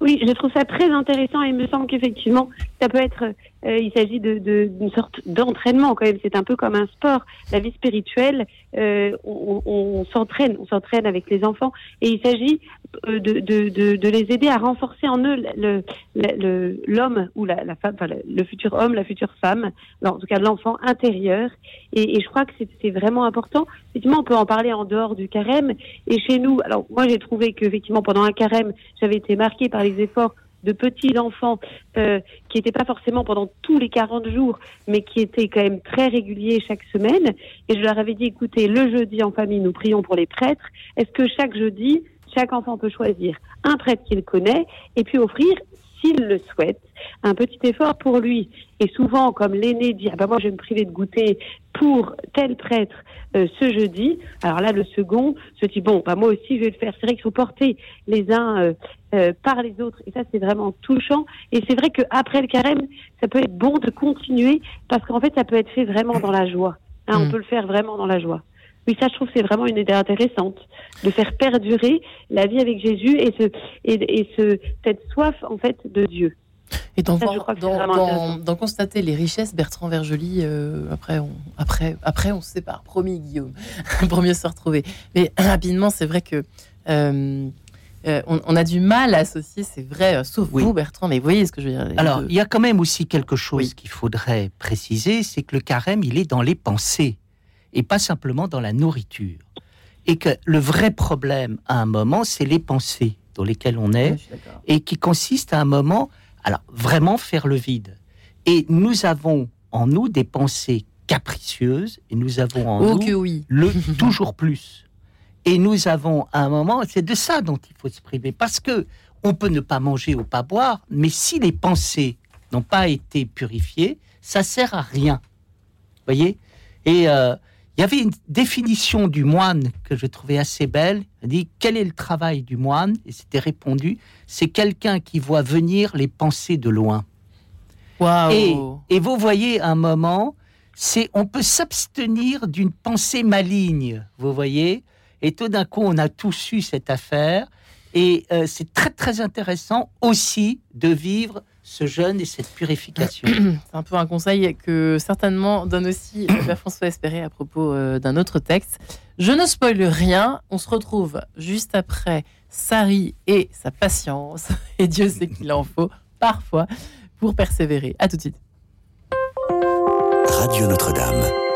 Oui, je trouve ça très intéressant et il me semble qu'effectivement, ça peut être, euh, il s'agit de, de- d'une sorte d'entraînement quand même. C'est un peu comme un sport. La vie spirituelle, euh, on, s'entraîne, on s'entraîne avec les enfants et il s'agit de, de, de, de les aider à renforcer en eux le, le- le- l'homme ou la, la femme, enfin, le, le futur homme, la future femme, en tout cas l'enfant intérieur. Et, et je crois que c'est, vraiment important. Effectivement, on peut en parler en dehors du carême. Et chez nous, alors moi j'ai trouvé qu'effectivement pendant un carême, j'avais été marquée par les efforts de petits enfants euh, qui n'étaient pas forcément pendant tous les 40 jours, mais qui étaient quand même très réguliers chaque semaine. Et je leur avais dit, écoutez, le jeudi en famille, nous prions pour les prêtres. Est-ce que chaque jeudi, chaque enfant peut choisir un prêtre qu'il connaît et puis offrir, s'il le souhaite, un petit effort pour lui. Et souvent, comme l'aîné dit, ah ben moi je vais me priver de goûter pour tel prêtre euh, ce jeudi, alors là le second se dit, bon, bah moi aussi je vais le faire. C'est vrai qu'il faut porter les uns euh, euh, par les autres. Et ça, c'est vraiment touchant. Et c'est vrai qu'après le carême, ça peut être bon de continuer parce qu'en fait, ça peut être fait vraiment dans la joie. Hein, Mm. On peut le faire vraiment dans la joie. Oui, ça, je trouve que c'est vraiment une idée intéressante de faire perdurer la vie avec Jésus et, ce, et, et ce, cette soif, en fait, de Dieu. Et d'en constater les richesses, Bertrand Vergely, euh, après, on, après, après on se sépare, promis Guillaume, pour mieux se retrouver. Mais rapidement, c'est vrai que euh, euh, on, on a du mal à associer, c'est vrai, euh, sauf Oui. vous Bertrand, mais vous voyez ce que je veux dire. Alors, il y a quand même aussi quelque chose Oui. qu'il faudrait préciser, c'est que le carême, il est dans les pensées et pas simplement dans la nourriture. Et que le vrai problème à un moment, c'est les pensées dans lesquelles on est et qui consiste à un moment, alors vraiment faire le vide. Et nous avons en nous des pensées capricieuses et nous avons en Oh nous que oui. le toujours plus. Et nous avons à un moment, c'est de ça dont il faut se priver, parce que on peut ne pas manger ou pas boire, mais si les pensées n'ont pas été purifiées, ça sert à rien. Voyez? Et euh, il y avait une définition du moine que je trouvais assez belle. Elle dit quel est le travail du moine? Et c'était répondu c'est quelqu'un qui voit venir les pensées de loin. Et vous voyez un moment, c'est on peut s'abstenir d'une pensée maligne, vous voyez? Et tout d'un coup, on a tous eu cette affaire. Et euh, c'est très très intéressant aussi de vivre ce jeûne et cette purification. C'est un peu un conseil que certainement donne aussi le Père François Espéré à propos euh, d'un autre texte. Je ne spoile rien, on se retrouve juste après Sari et sa patience, et Dieu sait qu'il en faut parfois pour persévérer. À tout de suite. Radio Notre-Dame.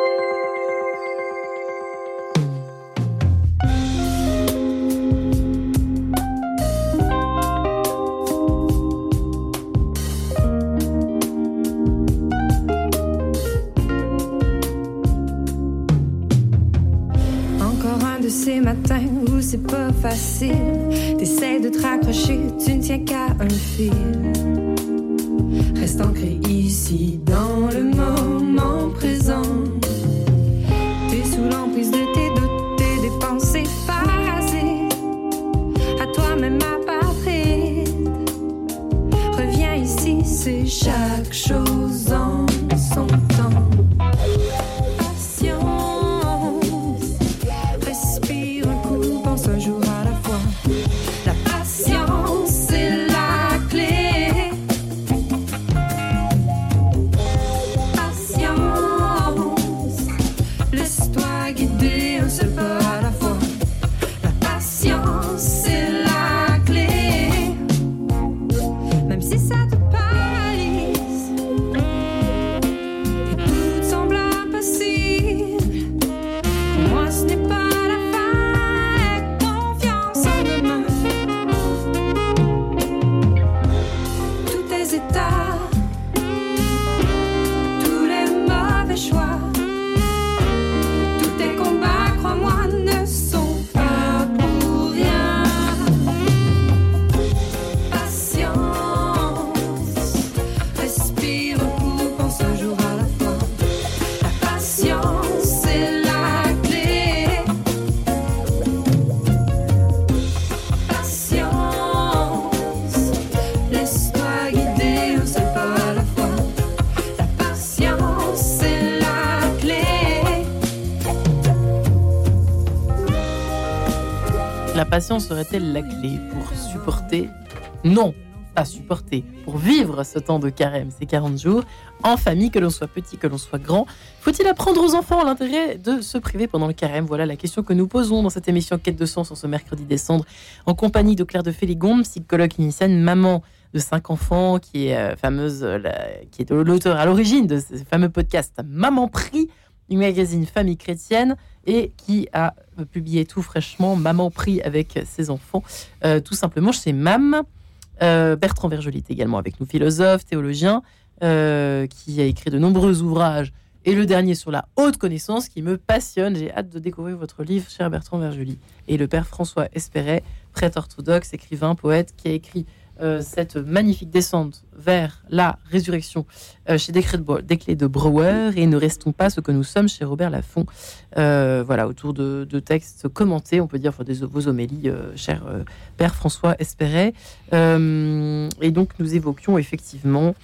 C'est pas facile. T'essaies de te raccrocher, tu ne tiens qu'à un fil. Reste ancré ici dans le moment présent. T'es sous l'emprise de tes doutes, tes pensées parasées. À toi-même apparaître. Reviens ici, c'est chaque chose en serait-elle la clé pour supporter? Non, pas supporter. Pour vivre ce temps de carême, ces 40 jours, en famille, que l'on soit petit, que l'on soit grand, faut-il apprendre aux enfants l'intérêt de se priver pendant le carême? Voilà la question que nous posons dans cette émission Quête de sens en ce mercredi décembre, en compagnie de Claire de Féligonde, psychologue clinicienne, maman de cinq enfants, qui est euh, fameuse, euh, qui est l'auteur à l'origine de ce fameux podcast Maman Prie, du magazine Famille chrétienne, et qui a publié tout fraîchement Maman Prie avec ses enfants, euh, tout simplement chez MAM. Euh, Bertrand Vergelit est également avec nous, philosophe, théologien, euh, qui a écrit de nombreux ouvrages. Et le dernier sur la haute connaissance qui me passionne. J'ai hâte de découvrir votre livre, cher Bertrand Vergelit. Et le père François Espéret, prêtre orthodoxe, écrivain, poète, qui a écrit euh, cette magnifique descente vers la résurrection euh, chez Desclés de, de Brouwer. Et ne restons pas ce que nous sommes chez Robert Laffont. Euh, voilà, autour de, textes commentés, on peut dire, des, vos homélies, cher père François Espéret. Et donc, nous évoquions effectivement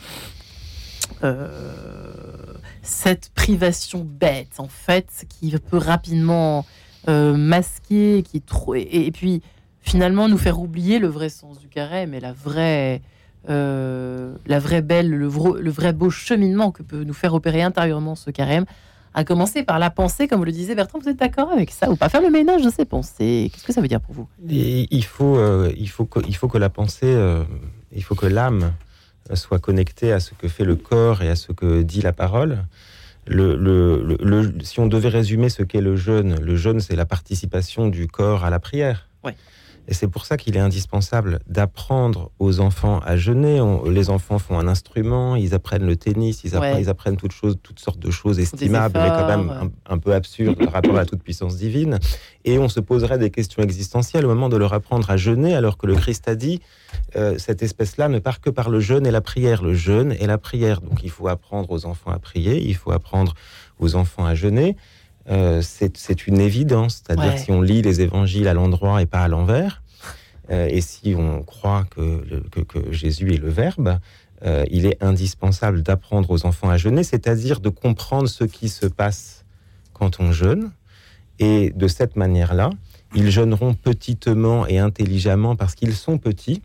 cette privation bête, en fait, qui peut rapidement masquer, qui et puis, finalement, nous faire oublier le vrai sens du carême et la vraie. euh, la vraie belle, le, vrai beau cheminement que peut nous faire opérer intérieurement ce carême, à commencer par la pensée, comme vous le disiez Bertrand, vous êtes d'accord avec ça ou pas? Faire le ménage de ces pensées, qu'est-ce que ça veut dire pour vous? Et il faut, euh, il faut que, il faut que la pensée, euh, il faut que l'âme soit connectée à ce que fait le corps et à ce que dit la parole. Le, le- le- le- si on devait résumer ce qu'est le jeûne, le jeûne, c'est la participation du corps à la prière. Ouais. Et c'est pour ça qu'il est indispensable d'apprendre aux enfants à jeûner. On- les enfants font un instrument, ils apprennent le tennis, ils apprennent, Ouais. ils apprennent toutes, choses, toutes sortes de choses estimables, mais quand même efforts. un, un peu absurdes par rapport à la toute-puissance divine. Et on se poserait des questions existentielles au moment de leur apprendre à jeûner, alors que le Christ a dit euh, cette espèce-là ne part que par le jeûne et la prière, le jeûne et la prière. Donc il faut apprendre aux enfants à prier, il faut apprendre aux enfants à jeûner. Euh, c'est une évidence, c'est-à-dire Ouais. si on lit les évangiles à l'endroit et pas à l'envers, euh, et si on croit que, le- que, que Jésus est le Verbe, euh, il est indispensable d'apprendre aux enfants à jeûner, c'est-à-dire de comprendre ce qui se passe quand on jeûne. Et de cette manière-là, ils jeûneront petitement et intelligemment parce qu'ils sont petits.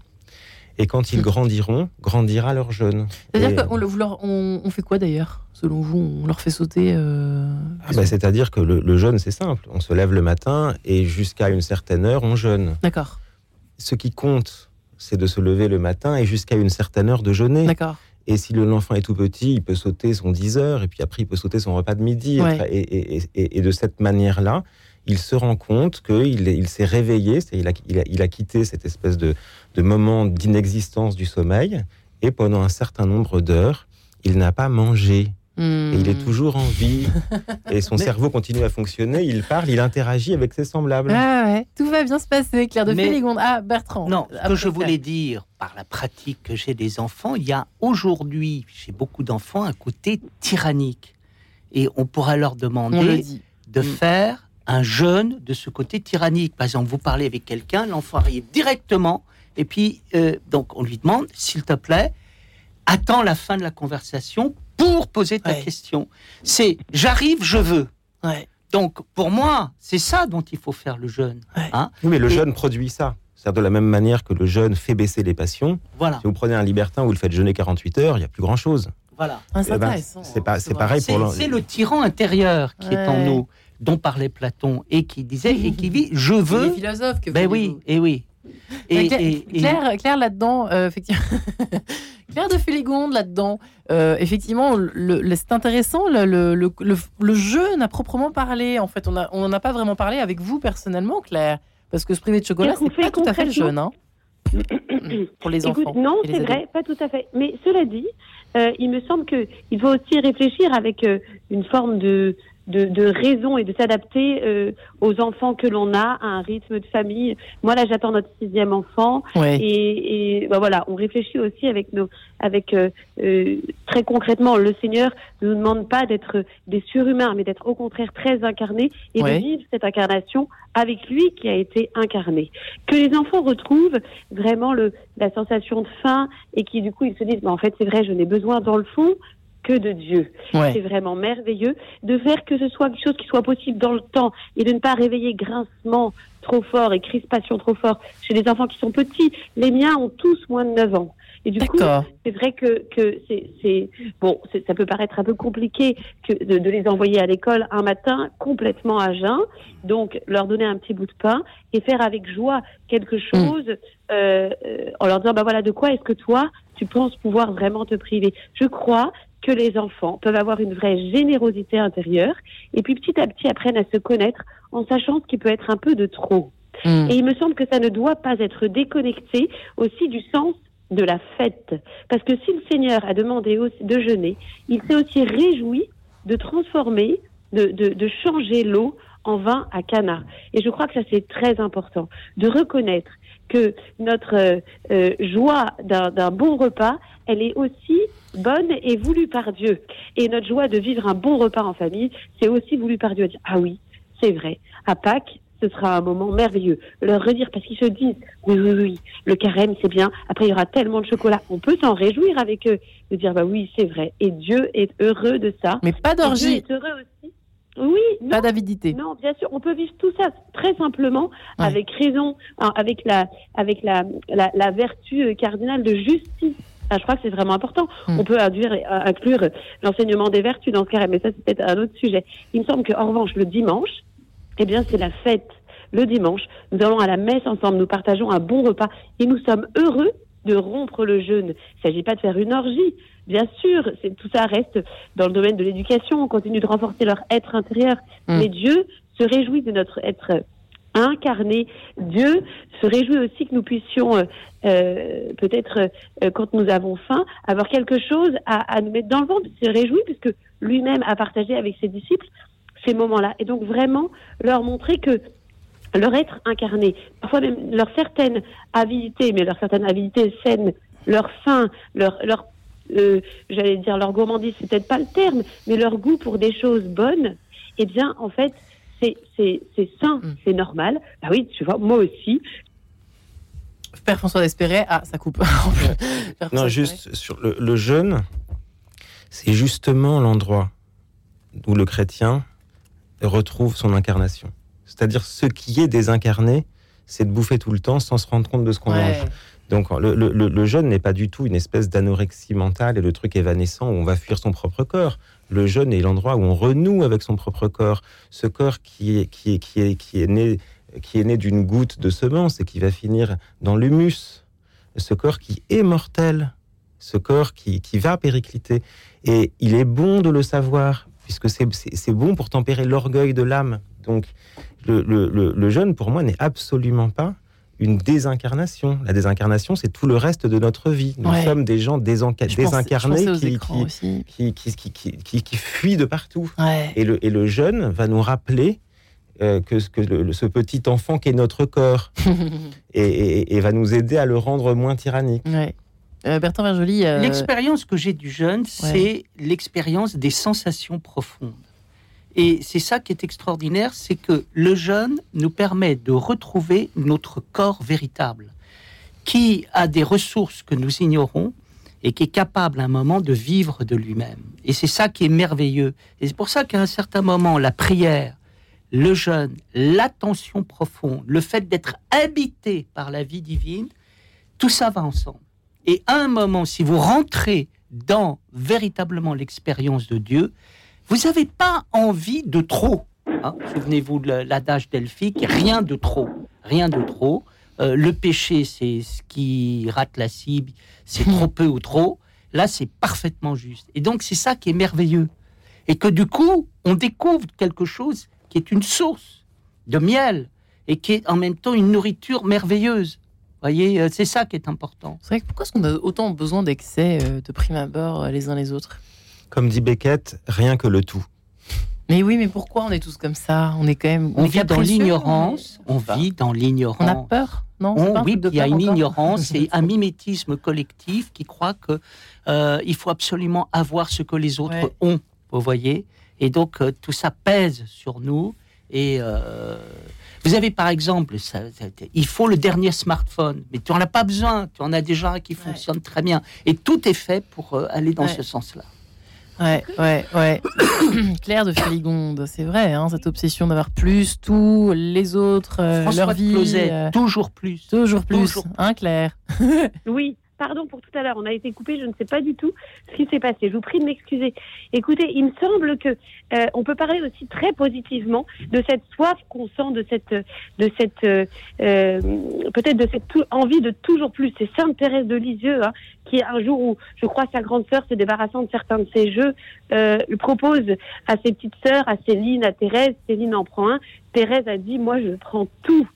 Et quand ils grandiront, grandira leur jeûne. Et- C'est-à-dire qu'on on, on fait quoi d'ailleurs Selon vous, on leur fait sauter euh, Ah bah, C'est-à-dire que le, le jeûne, c'est simple. On se lève le matin et jusqu'à une certaine heure, on jeûne. D'accord, Ce qui compte, c'est de se lever le matin et jusqu'à une certaine heure de jeûner. d'accord. Et si le- l'enfant est tout petit, il peut sauter son 10 heures et puis après, il peut sauter son repas de midi. Ouais. Et, et- et- et- et de cette manière-là, il se rend compte qu'il il s'est réveillé, c'est- il a, il, a, il a quitté cette espèce de, de moment d'inexistence du sommeil et pendant un certain nombre d'heures, il n'a pas mangé. Et il est Hmm. toujours en vie. et son Mais- cerveau continue à fonctionner, il parle, il interagit avec ses semblables. Ah ouais, tout va bien se passer, Claire de Mais- Féligonde. Ah, Bertrand. Non, ce que je voulais dire par la pratique que j'ai des enfants, il y a aujourd'hui chez beaucoup d'enfants un côté tyrannique. Et on pourra leur On le demander dit. de Mm. faire un jeûne de ce côté tyrannique. Par exemple, vous parlez avec quelqu'un, l'enfant arrive directement, et puis euh, donc on lui demande, s'il te plaît, attends la fin de la conversation pour poser ta Ouais. question. C'est j'arrive, je veux. Ouais. Donc pour moi, c'est ça dont il faut faire le jeûne. Ouais. Hein Oui, mais le Et- jeûne produit ça. C'est-à-dire de la même manière que le jeûne fait baisser les passions. voilà, Si vous prenez un libertin, vous le faites jeûner 48 heures, il n'y a plus grand-chose. voilà. Ah, c'est Eh ben, intéressant. c'est pas- hein, pareil C'est pour le- c'est le tyran intérieur qui est en nous, dont parlait Platon, et qui disait, et qui vit, je C'est les veux. philosophes que Ben vous oui, et oui. Et, Claire, et- et- Claire, Claire, là-dedans, euh, effectivement, Claire de Féligonde là-dedans, euh, effectivement, le, le- c'est intéressant le, le, le, le- jeûne à proprement parler. En fait, on n'en a pas vraiment parlé avec vous personnellement, Claire, parce que se priver de chocolat, c'est pas tout à fait le jeûne, hein, pour les Écoute, enfants. non, c'est vrai, pas tout à fait. Mais cela dit, euh, il me semble que il faut aussi réfléchir avec euh, une forme de, de, de raison et de s'adapter euh, aux enfants que l'on a, à un rythme de famille. Moi, là, j'attends notre sixième enfant. Ouais. Et, et bah, voilà, on réfléchit aussi avec nos, avec euh, euh, très concrètement, le Seigneur ne nous demande pas d'être des surhumains, mais d'être au contraire très incarnés et Ouais. de vivre cette incarnation avec lui qui a été incarné. Que les enfants retrouvent vraiment le, la sensation de faim et qui du coup ils se disent, bah, en fait c'est vrai, je n'ai besoin dans le fond que de Dieu. Ouais. C'est vraiment merveilleux de faire que ce soit quelque chose qui soit possible dans le temps et de ne pas réveiller grincement trop fort et crispation trop fort chez les enfants qui sont petits. Les miens ont tous moins de 9 ans. Et du coup, c'est vrai que, que c'est, bon, ça peut paraître un peu compliqué que de, de les envoyer à l'école un matin complètement à jeun. Donc, leur donner un petit bout de pain et faire avec joie quelque chose euh, euh, en leur disant, bah voilà, de quoi est-ce que toi, tu penses pouvoir vraiment te priver? Je crois que les enfants peuvent avoir une vraie générosité intérieure et puis petit à petit apprennent à se connaître en sachant ce qui peut être un peu de trop. Mm. Et il me semble que ça ne doit pas être déconnecté aussi du sens de la fête. Parce que si le Seigneur a demandé aussi de jeûner, il s'est aussi réjoui de transformer, de, de, de changer l'eau en vin à Cana. Et je crois que ça c'est très important, de reconnaître que notre euh, euh, joie d'un d'un bon repas, elle est aussi bonne et voulue par Dieu. Et notre joie de vivre un bon repas en famille, c'est aussi voulu par Dieu. Dire, ah oui, c'est vrai, à Pâques, ce sera un moment merveilleux. Leur redire, parce qu'ils se disent, oui, oui, oui, le carême, c'est bien. Après, il y aura tellement de chocolat. On peut s'en réjouir avec eux. De dire, bah oui, c'est vrai. Et Dieu est heureux de ça. Mais pas d'orgie, est heureux aussi. Oui, non, pas d'avidité. non, bien sûr, on peut vivre tout ça très simplement, Ouais. avec raison, hein, avec la, avec la, la, la vertu euh, cardinale de justice. Ah, je crois que c'est vraiment important. Mm. On peut induire, euh, inclure l'enseignement des vertus dans ce cas mais ça c'est peut-être un autre sujet. Il me semble qu'en revanche, le dimanche, eh bien, c'est la fête. Le dimanche, nous allons à la messe ensemble, nous partageons un bon repas et nous sommes heureux de rompre le jeûne. Il ne s'agit pas de faire une orgie. Bien sûr, c'est, tout ça reste dans le domaine de l'éducation. On continue de renforcer leur être intérieur. Mm. Mais Dieu se réjouit de notre être incarné. Dieu se réjouit aussi que nous puissions, euh, euh, peut-être euh, quand nous avons faim, avoir quelque chose à, à nous mettre dans le ventre. Il se réjouit puisque lui-même a partagé avec ses disciples ces moments-là. Et donc vraiment leur montrer que leur être incarné, parfois même leur certaine avidité, mais leur certaine avidité saine, leur faim, leur, leur euh, j'allais dire leur gourmandise, c'est peut-être pas le terme, mais leur goût pour des choses bonnes, eh bien, en fait, c'est c'est c'est sain, Mm. c'est normal. Bah oui, tu vois, moi aussi. Père François d'Espéret, ah, ça coupe. Non, juste sur le, le jeûne, c'est justement l'endroit où le chrétien retrouve son incarnation. C'est-à-dire ce qui est désincarné, c'est de bouffer tout le temps sans se rendre compte de ce qu'on Ouais. mange. Donc le, jeûne n'est pas du tout une espèce d'anorexie mentale et le truc évanescent où on va fuir son propre corps. Le jeûne est l'endroit où on renoue avec son propre corps, ce corps qui est, qui est, qui est, qui est né, qui est né d'une goutte de semence et qui va finir dans l'humus. Ce corps qui est mortel, ce corps qui, qui va péricliter. Et il est bon de le savoir, puisque c'est- bon pour tempérer l'orgueil de l'âme. Donc le, le- le jeûne, pour moi, n'est absolument pas une désincarnation. La désincarnation, c'est tout le reste de notre vie. Nous Ouais. sommes des gens désenca- Je pense- je désincarnés qui, fuient de partout. Ouais. Et le, et le jeûne va nous rappeler euh, que, ce- que le- ce petit enfant qu'est notre corps et, et- et va nous aider à le rendre moins tyrannique. ouais. Euh, Bertrand Vergely, euh, L'expérience que j'ai du jeûne, c'est l'expérience des sensations profondes. Et c'est ça qui est extraordinaire, c'est que le jeûne nous permet de retrouver notre corps véritable, qui a des ressources que nous ignorons et qui est capable à un moment de vivre de lui-même. Et c'est ça qui est merveilleux. Et c'est pour ça qu'à un certain moment, la prière, le jeûne, l'attention profonde, le fait d'être habité par la vie divine, tout ça va ensemble. Et à un moment, si vous rentrez dans véritablement l'expérience de Dieu, vous n'avez pas envie de trop. hein. Souvenez-vous de l'adage delphique, rien de trop, rien de trop. Euh, le péché, c'est ce qui rate la cible, c'est trop peu ou trop. Là, c'est parfaitement juste. Et donc, c'est ça qui est merveilleux. Et que du coup, on découvre quelque chose qui est une source de miel et qui est en même temps une nourriture merveilleuse. Voyez, euh, c'est ça qui est important. c'est vrai que pourquoi est-ce qu'on a autant besoin d'excès euh, de prime abord les uns les autres? Comme dit Beckett, rien que le tout. Mais oui, mais pourquoi on est tous comme ça? On est quand même. On vit dans l'ignorance. On vit dans On a l'ignorance. peur, non? On- oui, il y a une encore? ignorance, c'est un mimétisme collectif qui croit que euh, il faut absolument avoir ce que les autres Ouais. ont. Vous voyez, et donc euh, tout ça pèse sur nous. Et euh, vous avez par exemple, ça- ça- il faut le dernier smartphone, mais tu en as pas besoin. Tu en as déjà un qui fonctionne très bien. Et tout est fait pour euh, aller dans Ouais. ce sens-là. Ouais, ouais, ouais. Claire de Féligonde, c'est vrai, hein, cette obsession d'avoir plus, tout, les autres, euh, leur vie. Closet, euh, toujours plus. toujours plus, toujours hein, Claire? Oui, pardon pour tout à l'heure, on a été coupé, je ne sais pas du tout ce qui s'est passé. Je vous prie de m'excuser. Écoutez, il me semble que euh, on peut parler aussi très positivement de cette soif qu'on sent, de cette, de cette, euh, euh, peut-être de cette envie de toujours plus. C'est Sainte Thérèse de Lisieux, hein, qui un jour où je crois sa grande sœur se débarrassant de certains de ses jeux, lui propose à ses petites sœurs, à Céline, à Thérèse. Céline en prend un. Thérèse a dit, moi je prends tout.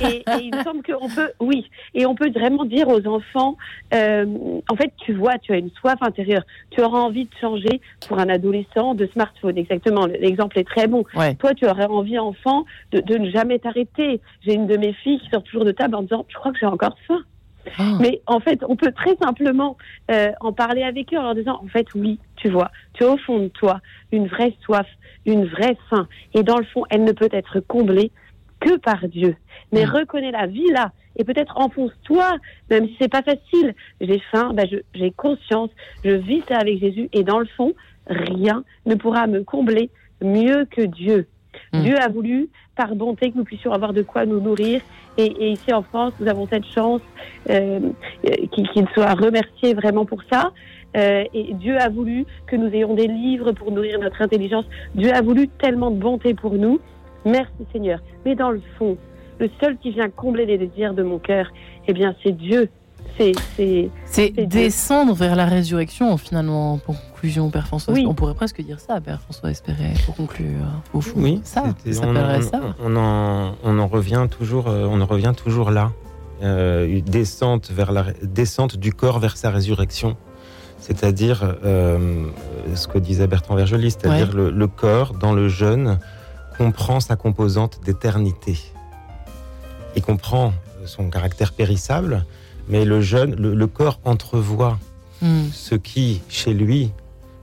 Et, et il me semble qu'on peut, oui, et on peut vraiment dire aux enfants, euh, en fait, tu vois, tu as une soif intérieure, tu auras envie de changer pour un adolescent de smartphone, exactement. L'exemple est très bon. Ouais. Toi, tu aurais envie, enfant, de, de ne jamais t'arrêter. J'ai une de mes filles qui sort toujours de table en disant, je crois que j'ai encore faim. Oh. Mais en fait, on peut très simplement euh, en parler avec eux en leur disant, en fait, oui, tu vois, tu as au fond de toi une vraie soif, une vraie faim. Et dans le fond, elle ne peut être comblée que par Dieu. Mais Mm. reconnais la vie là, et peut-être enfonce-toi, même si c'est pas facile. J'ai faim, ben j'ai conscience, je vis ça avec Jésus, et dans le fond, rien ne pourra me combler mieux que Dieu. Mm. Dieu a voulu, par bonté, que nous puissions avoir de quoi nous nourrir. Et, et ici en France, nous avons cette chance euh, euh, qu'il qu'il soit remercié vraiment pour ça. Euh, et Dieu a voulu que nous ayons des livres pour nourrir notre intelligence. Dieu a voulu tellement de bonté pour nous. Merci Seigneur. Mais dans le fond, le seul qui vient combler les désirs de mon cœur, eh bien, c'est Dieu. C'est, Dieu. descendre vers la résurrection, finalement, pour conclusion, Père François. Oui. On pourrait presque dire ça, Père François Espéré, pour conclure. Au fond, Oui, ça, c'était- ça on, s'appellerait ça. on en, on en revient toujours, euh, on en revient toujours là. Euh, une descente vers la descente du corps vers sa résurrection, c'est-à-dire euh, ce que disait Bertrand Vergely, c'est-à-dire Ouais. le, le corps dans le jeûne comprend sa composante d'éternité. Il comprend son caractère périssable, mais le jeûne, le, le corps entrevoit Hmm, ce qui, chez lui,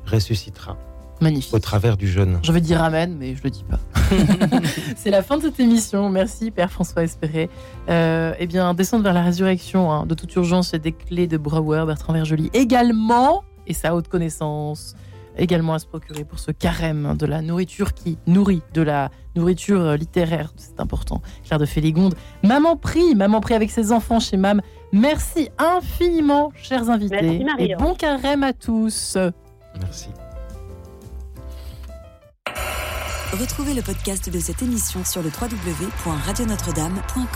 ressuscitera magnifique. au travers du jeûne. Je vais dire Amen, mais je le dis pas. c'est la fin de cette émission. Merci, Père François Espéré. Euh, eh bien, descendre vers la résurrection, hein, de toute urgence, c'est des clés de Brouwer, Bertrand Vergely également, et sa haute connaissance, également à se procurer pour ce carême de la nourriture qui nourrit, de la nourriture euh, littéraire, c'est important. Claire de Féligonde. Maman prie, maman prie avec ses enfants chez Mam. Merci infiniment, chers invités. Merci, et bon carême à tous. Merci. Retrouvez le podcast de cette émission sur le www.radionotre-dame.com.